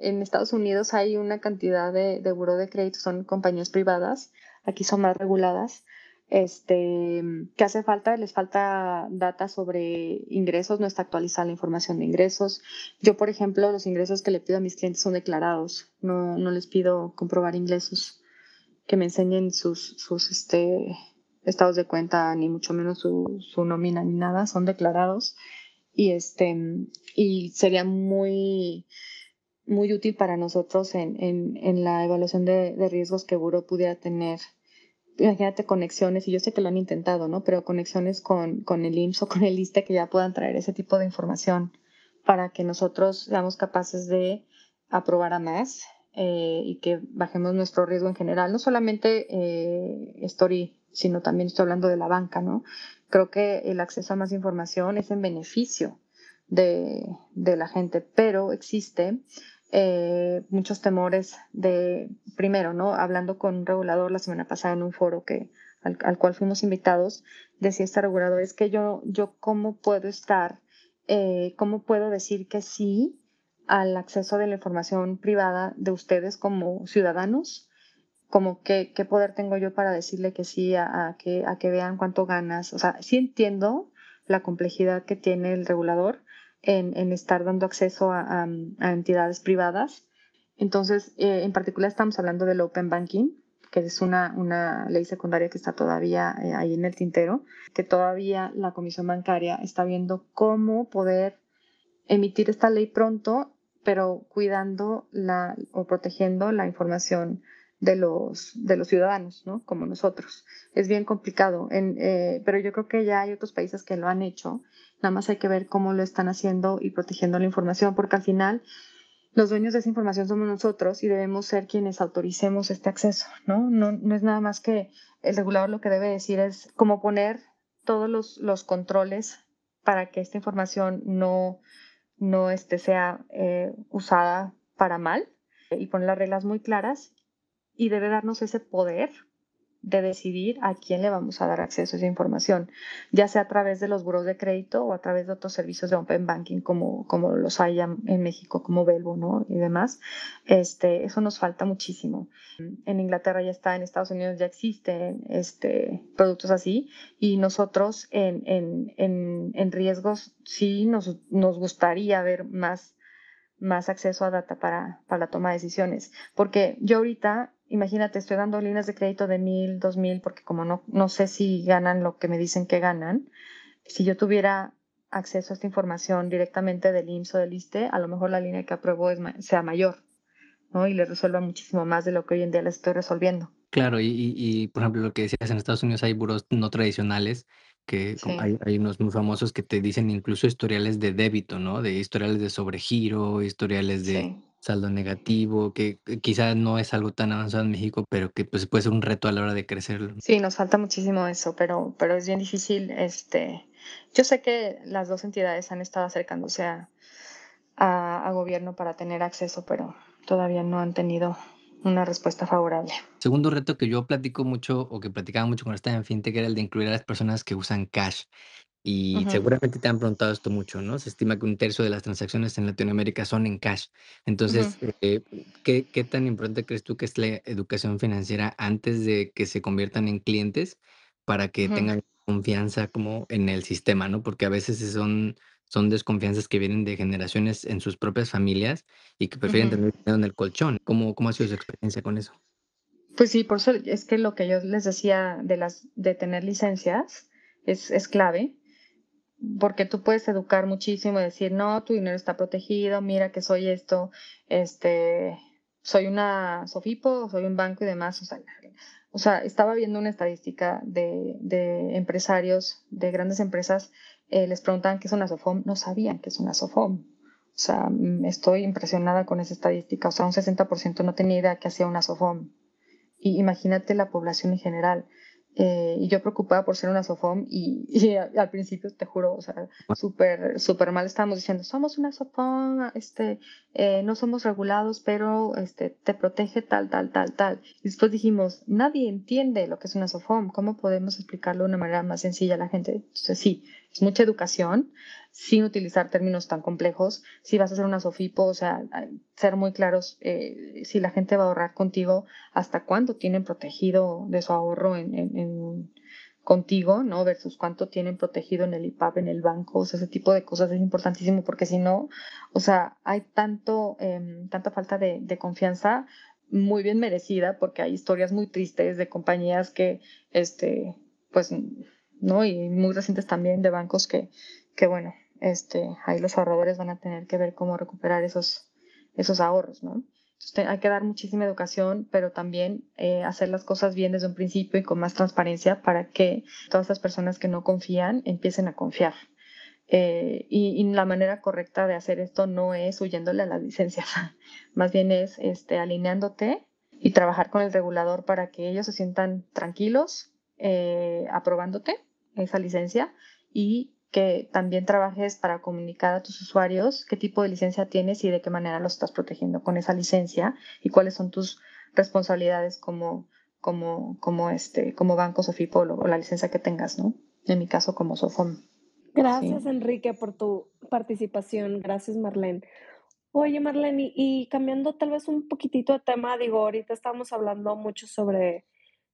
en Estados Unidos hay una cantidad de, de buró de crédito, son compañías privadas, aquí son más reguladas, este, ¿qué hace falta? Les falta data sobre ingresos, no está actualizada la información de ingresos. Yo, por ejemplo, los ingresos que le pido a mis clientes son declarados, no, no les pido comprobar ingresos, que me enseñen sus, sus este, estados de cuenta, ni mucho menos su, su nómina ni nada, son declarados. Y, este, y sería muy, muy útil para nosotros en, en, en la evaluación de, de riesgos que Buro pudiera tener imagínate conexiones, y yo sé que lo han intentado, ¿no? Pero conexiones con, con el IMSS o con el ISTE que ya puedan traer ese tipo de información para que nosotros seamos capaces de aprobar a más eh, y que bajemos nuestro riesgo en general, no solamente eh, Story, sino también estoy hablando de la banca, ¿no? Creo que el acceso a más información es en beneficio de, de la gente, pero existe eh, muchos temores de, primero, ¿no? Hablando con un regulador la semana pasada en un foro que, al, cual fuimos invitados, decía este regulador, es que yo, yo cómo puedo estar, eh, cómo puedo decir que sí al acceso de la información privada de ustedes como ciudadanos, como qué, qué poder tengo yo para decirle que sí a, a, que, a que vean cuánto ganas. O sea, sí entiendo la complejidad que tiene el regulador, en, estar dando acceso a, entidades privadas. Entonces, eh, en particular estamos hablando del Open Banking, que es una, una ley secundaria que está todavía eh, ahí en el tintero, que todavía la Comisión Bancaria está viendo cómo poder emitir esta ley pronto, pero cuidando la, o protegiendo la información de los, de los ciudadanos, ¿no? Como nosotros. Es bien complicado, en, eh, pero yo creo que ya hay otros países que lo han hecho Nada más hay que ver cómo lo están haciendo y protegiendo la información, porque al final los dueños de esa información somos nosotros y debemos ser quienes autoricemos este acceso, ¿no? No, es nada más que el regulador lo que debe decir es cómo poner todos los, los controles para que esta información no, no este, sea eh, usada para mal y poner las reglas muy claras y debe darnos ese poder de decidir a quién le vamos a dar acceso a esa información, ya sea a través de los buros de crédito o a través de otros servicios de Open Banking como, como los hay en México, como Belvo ¿no? y demás. Este, eso nos falta muchísimo. En Inglaterra ya está, en Estados Unidos ya existen este, productos así y nosotros en, en, en, en riesgos sí nos, nos gustaría ver más más acceso a data para, para la toma de decisiones. Porque yo ahorita imagínate, estoy dando líneas de crédito de mil, dos mil, porque como no, no sé si ganan lo que me dicen que ganan, si yo tuviera acceso a esta información directamente del IMSS o del ISTE, a lo mejor la línea que apruebo es, sea mayor, ¿no? Y le resuelva muchísimo más de lo que hoy en día les estoy resolviendo. Claro, y, y, por ejemplo, lo que decías, en Estados Unidos hay buros no tradicionales, que hay, hay, unos muy famosos que te dicen incluso historiales de débito, ¿no? De historiales de sobregiro, historiales de saldo negativo, que quizás no es algo tan avanzado en México, pero que pues puede ser un reto a la hora de crecer. Sí, nos falta muchísimo eso, pero, pero es bien difícil. Este, yo sé que las dos entidades han estado acercándose a, a, gobierno para tener acceso, pero todavía no han tenido una respuesta favorable. Segundo reto que yo platico mucho o que platicaba mucho con esta en FinTech era el de incluir a las personas que usan cash. Y seguramente te han preguntado esto mucho, ¿no? Se estima que un tercio de las transacciones en Latinoamérica son en cash. Entonces, eh, ¿qué, qué tan importante crees tú que es la educación financiera antes de que se conviertan en clientes para que tengan confianza como en el sistema, ¿no? Porque a veces son, son desconfianzas que vienen de generaciones en sus propias familias y que prefieren tener dinero en el colchón. ¿Cómo, ¿Cómo ha sido su experiencia con eso? Pues sí, por eso es que lo que yo les decía de las de tener licencias es, es clave porque tú puedes educar muchísimo y decir, no, tu dinero está protegido, mira que soy esto, este, soy una Sofipo, soy un banco y demás. O sea, o sea estaba viendo una estadística de, de empresarios, de grandes empresas, eh, les preguntaban qué es una SOFOM, no sabían qué es una SOFOM. O sea, mm, estoy impresionada con esa estadística. O sea, un 60% no tenía idea que hacía una SOFOM. Y imagínate la población en general. Eh, y yo preocupada por ser una SOFOM y, y al principio, te juro, o sea, súper, súper mal estábamos diciendo, somos una SOFOM, este, eh, no somos regulados, pero este, te protege tal, tal, tal, tal. Y después dijimos, nadie entiende lo que es una SOFOM, ¿cómo podemos explicarlo de una manera más sencilla a la gente? Entonces sí, es mucha educación, sin utilizar términos tan complejos. Si vas a hacer una SOFIPO, o sea, ser muy claros eh, si la gente va a ahorrar contigo, hasta cuánto tienen protegido de su ahorro en, en, contigo, ¿no? Versus cuánto tienen protegido en el IPAP, en el banco, o sea, ese tipo de cosas es importantísimo porque si no, o sea, hay tanto, eh, tanta falta de, de confianza muy bien merecida porque hay historias muy tristes de compañías que, este, pues, ¿no? Y muy recientes también de bancos que, que bueno, este, ahí los ahorradores van a tener que ver cómo recuperar esos, esos ahorros, ¿no? Entonces, hay que dar muchísima educación, pero también eh, hacer las cosas bien desde un principio y con más transparencia para que todas las personas que no confían empiecen a confiar. Eh, y, la manera correcta de hacer esto no es huyéndole a las licencias, más bien es este, alineándote y trabajar con el regulador para que ellos se sientan tranquilos eh, aprobándote esa licencia y que también trabajes para comunicar a tus usuarios qué tipo de licencia tienes y de qué manera los estás protegiendo con esa licencia y cuáles son tus responsabilidades como, como, como, este, como banco Sofipo o la licencia que tengas, ¿no? En mi caso, como Sofom. Gracias, Enrique, por tu participación. Gracias, Marlene. Oye, Marlene, y, cambiando tal vez un poquitito de tema, digo, ahorita estamos hablando mucho sobre,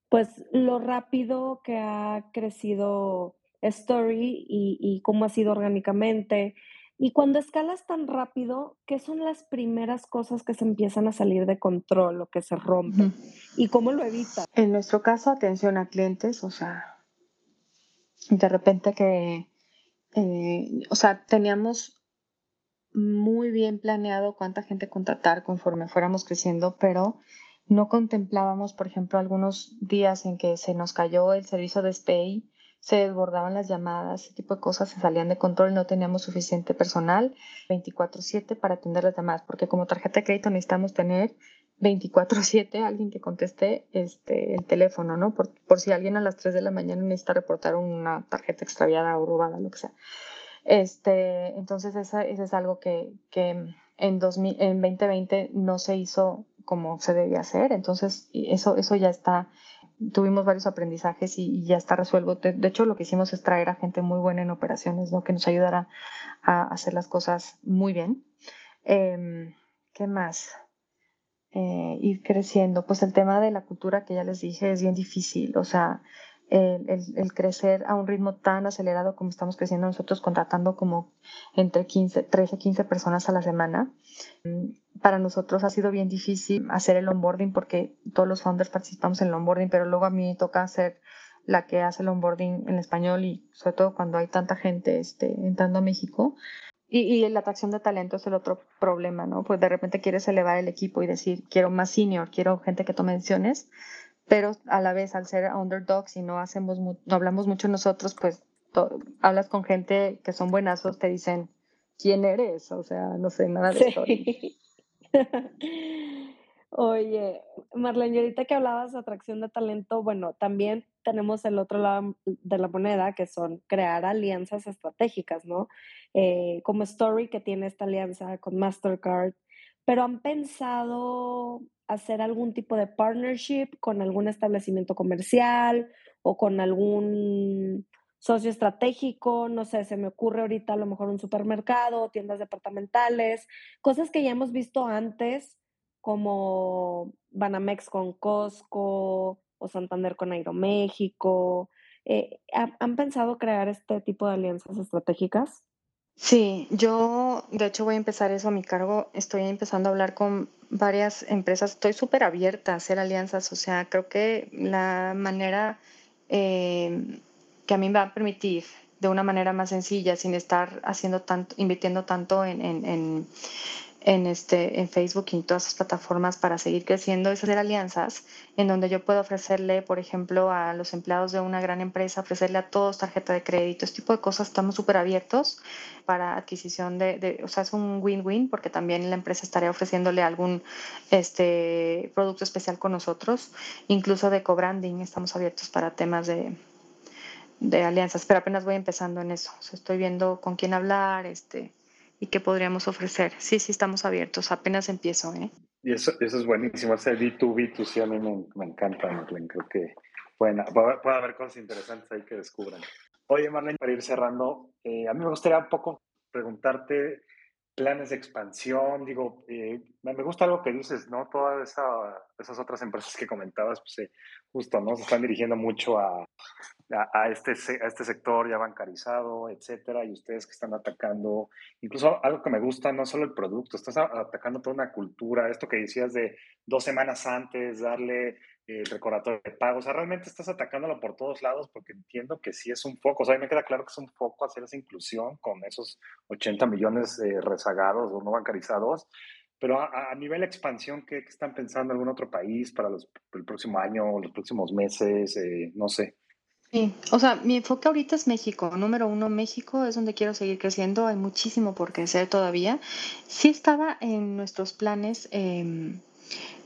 pues, lo rápido que ha crecido Story y, cómo ha sido orgánicamente. Y cuando escalas tan rápido, ¿qué son las primeras cosas que se empiezan a salir de control o que se rompen? ¿Y cómo lo evitas? En nuestro caso, atención a clientes, o sea, de repente que, eh, o sea, teníamos muy bien planeado cuánta gente contratar conforme fuéramos creciendo, pero no contemplábamos, por ejemplo, algunos días en que se nos cayó el servicio de SPAY se desbordaban las llamadas, ese tipo de cosas se salían de control, no teníamos suficiente personal 24/7 para atender las llamadas, porque como tarjeta de crédito necesitamos tener 24/7 alguien que conteste este, el teléfono, ¿no? Por, por, si alguien a las 3 de la mañana necesita reportar una tarjeta extraviada o robada, lo que sea. Este, entonces, eso, es algo que, que en, 2000, en 2020 no se hizo como se debía hacer, entonces eso, eso ya está tuvimos varios aprendizajes y, ya está resuelto. De, hecho, lo que hicimos es traer a gente muy buena en operaciones, ¿no? que nos ayudara a hacer las cosas muy bien. Em, ¿Qué más? Eh, ir creciendo. Pues el tema de la cultura que ya les dije es bien difícil. O sea, el, crecer a un ritmo tan acelerado como estamos creciendo nosotros, contratando como entre 15, 13, 15 personas a la semana. Mm, para nosotros ha sido bien difícil hacer el onboarding porque todos los founders participamos en el onboarding, pero luego a mí toca hacer la que hace el onboarding en español y sobre todo cuando hay tanta gente este, entrando a México. Y, y, la atracción de talento es el otro problema, ¿no? Pues de repente quieres elevar el equipo y decir, quiero más senior, quiero gente que tome decisiones, pero a la vez al ser underdogs y no hacemos no hablamos mucho nosotros, pues hablas con gente que son buenazos, te dicen quién eres, o sea, no sé nada de sí. Oye, Marlene, ahorita que hablabas de atracción de talento, bueno, también tenemos el otro lado de la moneda, que son crear alianzas estratégicas, ¿no? Eh, como Story, que tiene esta alianza con Mastercard, pero han pensado hacer algún tipo de partnership con algún establecimiento comercial o con algún socio estratégico, no sé, se me ocurre ahorita a lo mejor un supermercado, tiendas departamentales, cosas que ya hemos visto antes, como Banamex con Costco o Santander con Aeroméxico. Eh, ¿Han pensado crear este tipo de alianzas estratégicas? Sí, yo de hecho voy a empezar eso a mi cargo. Estoy empezando a hablar con varias empresas. Estoy súper abierta a hacer alianzas. O sea, creo que la manera eh, que a mí me va a permitir de una manera más sencilla, sin estar haciendo tanto, invirtiendo tanto en, en, este, en Facebook y en todas las plataformas para seguir creciendo es hacer alianzas en donde yo puedo ofrecerle, por ejemplo, a los empleados de una gran empresa, ofrecerle a todos tarjeta de crédito, este tipo de cosas. Estamos súper abiertos para adquisición de, de, o sea, es un win-win porque también la empresa estaría ofreciéndole algún este, producto especial con nosotros, incluso de co-branding. Estamos abiertos para temas de, de alianzas, pero apenas voy empezando en eso. O sea, estoy viendo con quién hablar, este y qué podríamos ofrecer. Sí, sí, estamos abiertos, apenas empiezo. ¿eh? Y eso, eso es buenísimo, ese B2B2C a mí me, me encanta, Marlene, creo que pueden, puede haber cosas interesantes ahí que descubran. Oye, Marlene, para ir cerrando, eh, a mí me gustaría un poco preguntarte planes de expansión, digo, eh, me gusta algo que dices, ¿no? Todas esa, esas otras empresas que comentabas, pues eh, justo, ¿no? Se están dirigiendo mucho a, a, este, a este sector ya bancarizado, etcétera, y ustedes que están atacando, incluso algo que me gusta, no solo el producto, estás atacando toda una cultura, esto que decías de dos semanas antes, darle el recordatorio de pago, o sea, realmente estás atacándolo por todos lados porque entiendo que sí es un foco, o sea, a mí me queda claro que es un foco hacer esa inclusión con esos 80 millones rezagados o no bancarizados, pero a, a nivel expansión, ¿qué, ¿qué, están pensando en algún otro país para los, el próximo año, los próximos meses? Eh, no sé. Sí, o sea, mi enfoque ahorita es México. Número uno, México es donde quiero seguir creciendo. Hay muchísimo por crecer todavía. Sí estaba en nuestros planes eh,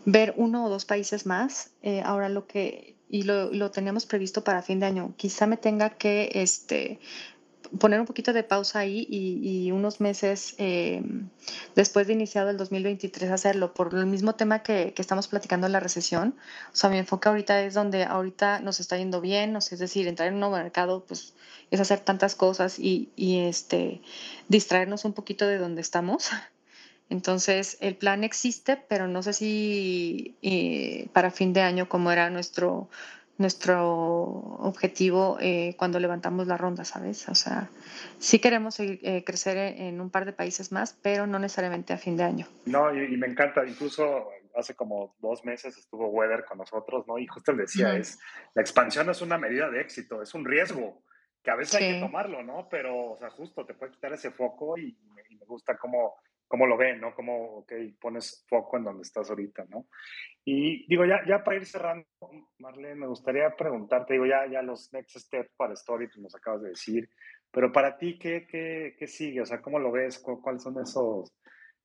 ver uno o dos países más. Eh, ahora lo que, y lo, lo, tenemos previsto para fin de año, quizá me tenga que este, poner un poquito de pausa ahí y, y unos meses eh, después de iniciado el 2023 hacerlo, por el mismo tema que, que, estamos platicando en la recesión. O sea, mi enfoque ahorita es donde ahorita nos está yendo bien, o sea, es decir, entrar en un nuevo mercado, pues es hacer tantas cosas y, y este, distraernos un poquito de donde estamos. Entonces, el plan existe, pero no sé si eh, para fin de año, como era nuestro, nuestro objetivo eh, cuando levantamos la ronda, ¿sabes? O sea, sí queremos eh, crecer en un par de países más, pero no necesariamente a fin de año. No, y, y, me encanta, incluso hace como dos meses estuvo Weather con nosotros, ¿no? Y justo le decía, uh -huh. es, la expansión es una medida de éxito, es un riesgo que a veces sí. hay que tomarlo, ¿no? Pero, o sea, justo te puede quitar ese foco y, y me gusta cómo cómo lo ven, ¿no? Cómo, ok, pones foco en donde estás ahorita, ¿no? Y digo, ya, ya para ir cerrando, Marlene, me gustaría preguntarte, digo, ya, ya los next steps para Story, tú nos acabas de decir, pero para ti, ¿qué, qué, qué sigue? O sea, ¿cómo lo ves? ¿Cuáles son esos,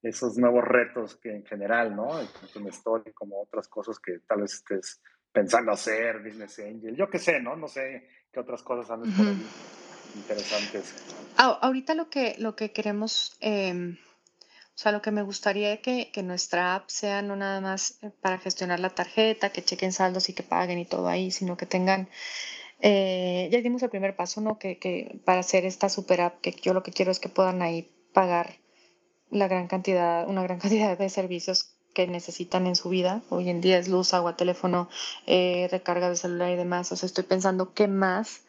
esos nuevos retos que en general, ¿no? En Story, como otras cosas que tal vez estés pensando hacer, Business Angel, yo qué sé, ¿no? No sé qué otras cosas uh -huh. por ahí interesantes. Ah, ahorita lo que, lo que queremos... Eh o sea, lo que me gustaría es que, que, nuestra app sea no nada más eh, para gestionar la tarjeta, que chequen saldos y que paguen y todo ahí, sino que tengan, eh, ya dimos el primer paso, ¿no? Que, que, para hacer esta super app, que yo lo que quiero es que puedan ahí pagar la gran cantidad, una gran cantidad de servicios que necesitan en su vida. Hoy en día es luz, agua, teléfono, eh, recarga de celular y demás. O sea, estoy pensando qué más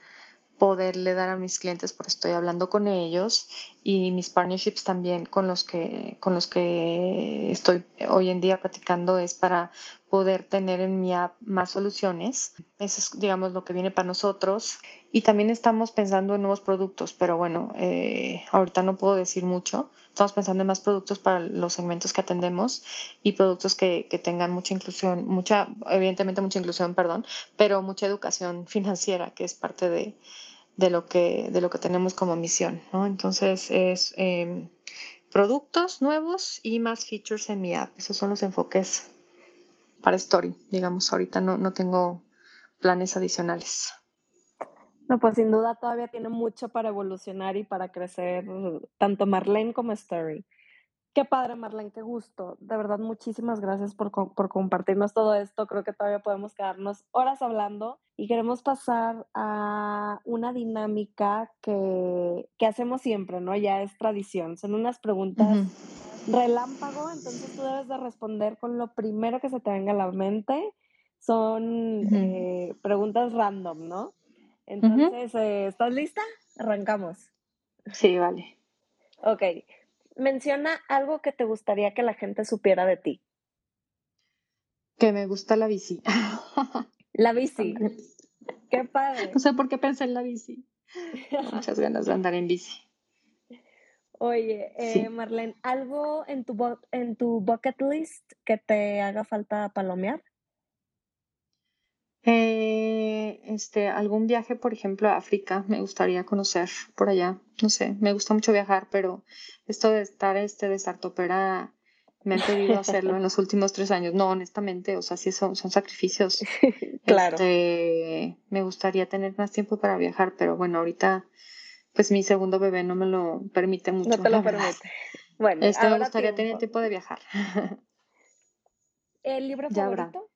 poderle dar a mis clientes porque estoy hablando con ellos y mis partnerships también con los que con los que estoy hoy en día platicando es para poder tener en mi app más soluciones. Eso es digamos lo que viene para nosotros. Y también estamos pensando en nuevos productos pero bueno eh, ahorita no puedo decir mucho. Estamos pensando en más productos para los segmentos que atendemos y productos que, que tengan mucha inclusión mucha evidentemente mucha inclusión perdón pero mucha educación financiera que es parte de de lo que, de lo que tenemos como misión. ¿no? Entonces es eh, productos nuevos y más features en mi app. Esos son los enfoques para Story. Digamos, ahorita no, no tengo planes adicionales. No, pues sin duda todavía tiene mucho para evolucionar y para crecer, tanto Marlene como Story. Qué padre, Marlene, qué gusto. De verdad, muchísimas gracias por, por, compartirnos todo esto. Creo que todavía podemos quedarnos horas hablando y queremos pasar a una dinámica que, que hacemos siempre, ¿no? Ya es tradición. Son unas preguntas uh -huh. relámpago, entonces tú debes de responder con lo primero que se te venga a la mente. Son uh -huh. eh, preguntas random, ¿no? Entonces, uh -huh. eh, ¿estás lista? Arrancamos. Sí, vale. Ok menciona algo que te gustaría que la gente supiera de ti. Que me gusta la bici. La bici. Qué padre. No sé por qué pensé en la bici. Muchas ganas de andar en bici. Oye, Sí. eh, Marlene, ¿algo en tu, en tu bucket list que te haga falta palomear? Eh, este, algún viaje, por ejemplo, a África, me gustaría conocer por allá. No sé, me gusta mucho viajar, pero esto de estar este de startupera me han pedido hacerlo en los últimos tres años. No, honestamente, o sea, sí son, son sacrificios. Claro. Este, me gustaría tener más tiempo para viajar, pero bueno, ahorita, pues mi segundo bebé no me lo permite mucho. No te lo permite. Bueno, Este, me gustaría tener tiempo. de viajar. ¿El libro favorito?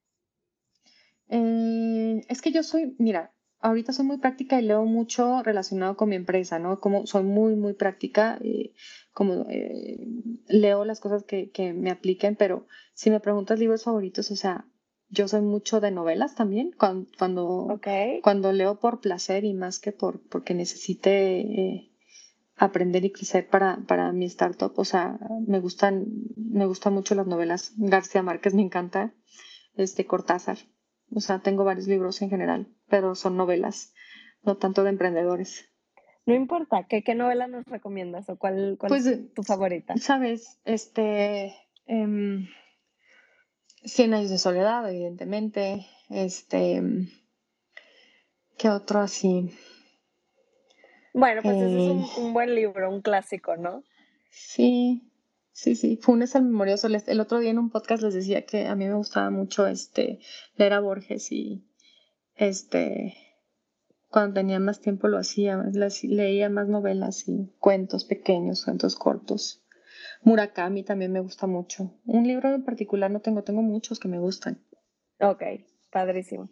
Eh, es que yo soy, mira, ahorita soy muy práctica y leo mucho relacionado con mi empresa, ¿no? Como soy muy, muy práctica, y como eh, leo las cosas que, que me apliquen, pero si me preguntas libros favoritos, o sea, yo soy mucho de novelas también, cuando, cuando, cuando leo por placer y más que por porque necesite eh, aprender y crecer para, para mi startup, o sea, me gustan, me gustan mucho las novelas. García Márquez me encanta, este Cortázar. O sea, tengo varios libros en general, pero son novelas, no tanto de emprendedores. No importa, ¿qué, qué novela nos recomiendas o cuál, cuál Pues, es tu favorita? Sabes, este, em, Cien años de soledad, evidentemente, este, em, ¿qué otro así? Bueno, pues ese es un, Eh, un buen libro, un clásico, ¿no? Sí, sí, sí. Funes el memorioso. Les- El otro día en un podcast les decía que a mí me gustaba mucho este leer a Borges y este cuando tenía más tiempo lo hacía, leía más novelas y cuentos pequeños, cuentos cortos. Murakami también me gusta mucho. Un libro en particular no tengo, tengo muchos que me gustan. Ok, padrísimo.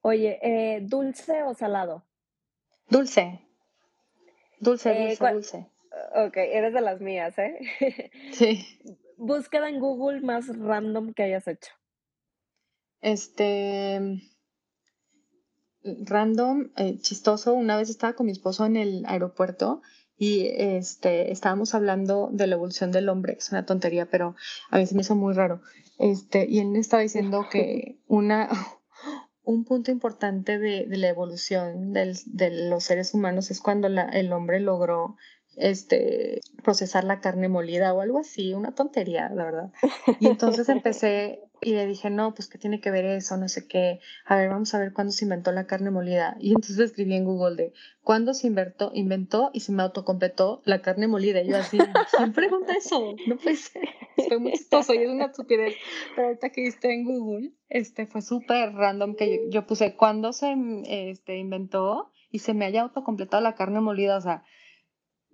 Oye, eh, ¿dulce o salado? Dulce, dulce, Eh, dulce, ¿cuál- dulce. Ok, eres de las mías, ¿eh? Sí. Búsqueda en Google más random que hayas hecho. Este, random, eh, chistoso, una vez estaba con mi esposo en el aeropuerto y este, estábamos hablando de la evolución del hombre, es una tontería, pero a mí se me hizo muy raro. Este, y él me estaba diciendo que una, un punto importante de, de la evolución del- de los seres humanos es cuando la- el hombre logró este, procesar la carne molida o algo así, una tontería, la verdad. Y entonces empecé y le dije, no, pues qué tiene que ver eso, no sé qué. A ver, vamos a ver cuándo se inventó la carne molida. Y entonces escribí en Google de cuándo se inventó, inventó y se me autocompletó la carne molida. Y yo así, ¿quién pregunta eso? No puede ser. Fue muy chistoso y es una estupidez. Pero ahorita que viste en Google, este fue súper random que yo, yo puse cuándo se este, inventó y se me haya autocompletado la carne molida. O sea,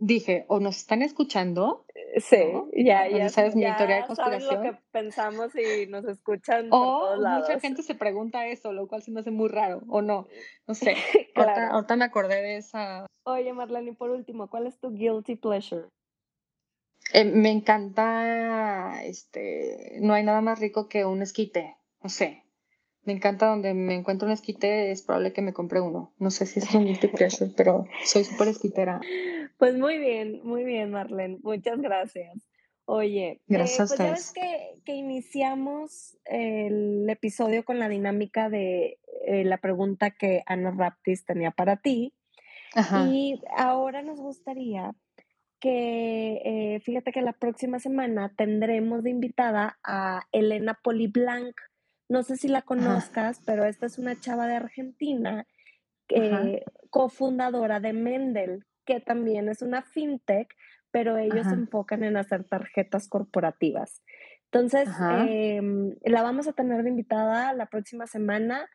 dije, o nos están escuchando Sí, ¿no? ya, ya, sabes mi teoría de ya saben lo que conspiración. pensamos y nos escuchan por O mucha gente se pregunta eso, lo cual se me hace muy raro, o no, no sé. Ahorita, Claro. ahorita me acordé de esa. Oye, Marlene, y por último, ¿cuál es tu guilty pleasure? Eh, me encanta, este, no hay nada más rico que un esquite, no sé. Me encanta donde me encuentro un esquite, es probable que me compre uno. No sé si es un guilty pleasure, pero soy súper esquitera. Pues muy bien, muy bien, Marlene. Muchas gracias. Oye, Gracias eh, a pues ya ves que, que iniciamos el episodio con la dinámica de eh, la pregunta que Ana Raptis tenía para ti. Ajá, Y ahora nos gustaría que, eh, fíjate que la próxima semana tendremos de invitada a Elena Poliblanc. No sé si la ajá, conozcas, pero esta es una chava de Argentina, eh, cofundadora de Mendel, que también es una fintech, pero ellos se enfocan en hacer tarjetas corporativas. Entonces, em, la vamos a tener de invitada la próxima semana.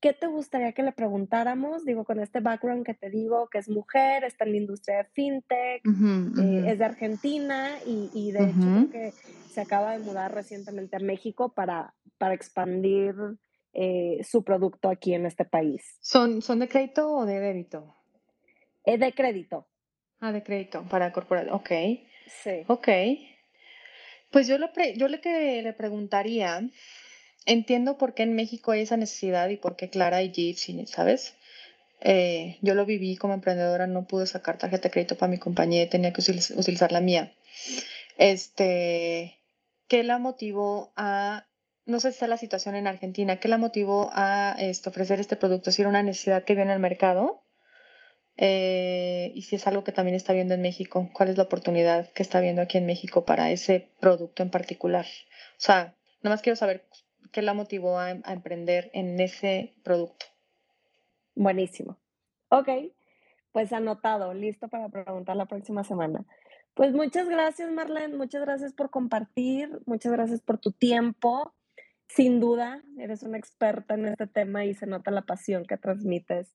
¿Qué te gustaría que le preguntáramos? Digo, con este background que te digo, que es mujer, está en la industria de fintech, eh, es de Argentina y, y de hecho creo que se acaba de mudar recientemente a México para, para expandir eh, su producto aquí en este país. ¿Son, son de crédito o de débito? Es de crédito, Ah, de crédito para corporal. Ok, sí. ok. Pues yo, le pre- yo le que le preguntaría, entiendo por qué en México hay esa necesidad y por qué Clara y Jeep, ¿sabes? Eh, yo lo viví como emprendedora, no pude sacar tarjeta de crédito para mi compañía y tenía que utiliz- utilizar la mía. Este, ¿qué la motivó a, no sé si está la situación en Argentina, qué la motivó a este, ofrecer este producto? Si era una necesidad que vio en el mercado eh, y si es algo que también está viendo en México, cuál es la oportunidad que está viendo aquí en México para ese producto en particular. O sea, nada más quiero saber qué la motivó a, a emprender en ese producto. Buenísimo. Ok, pues anotado, listo para preguntar la próxima semana. Pues muchas gracias, Marlene, muchas gracias por compartir, muchas gracias por tu tiempo. Sin duda, eres una experta en este tema y se nota la pasión que transmites.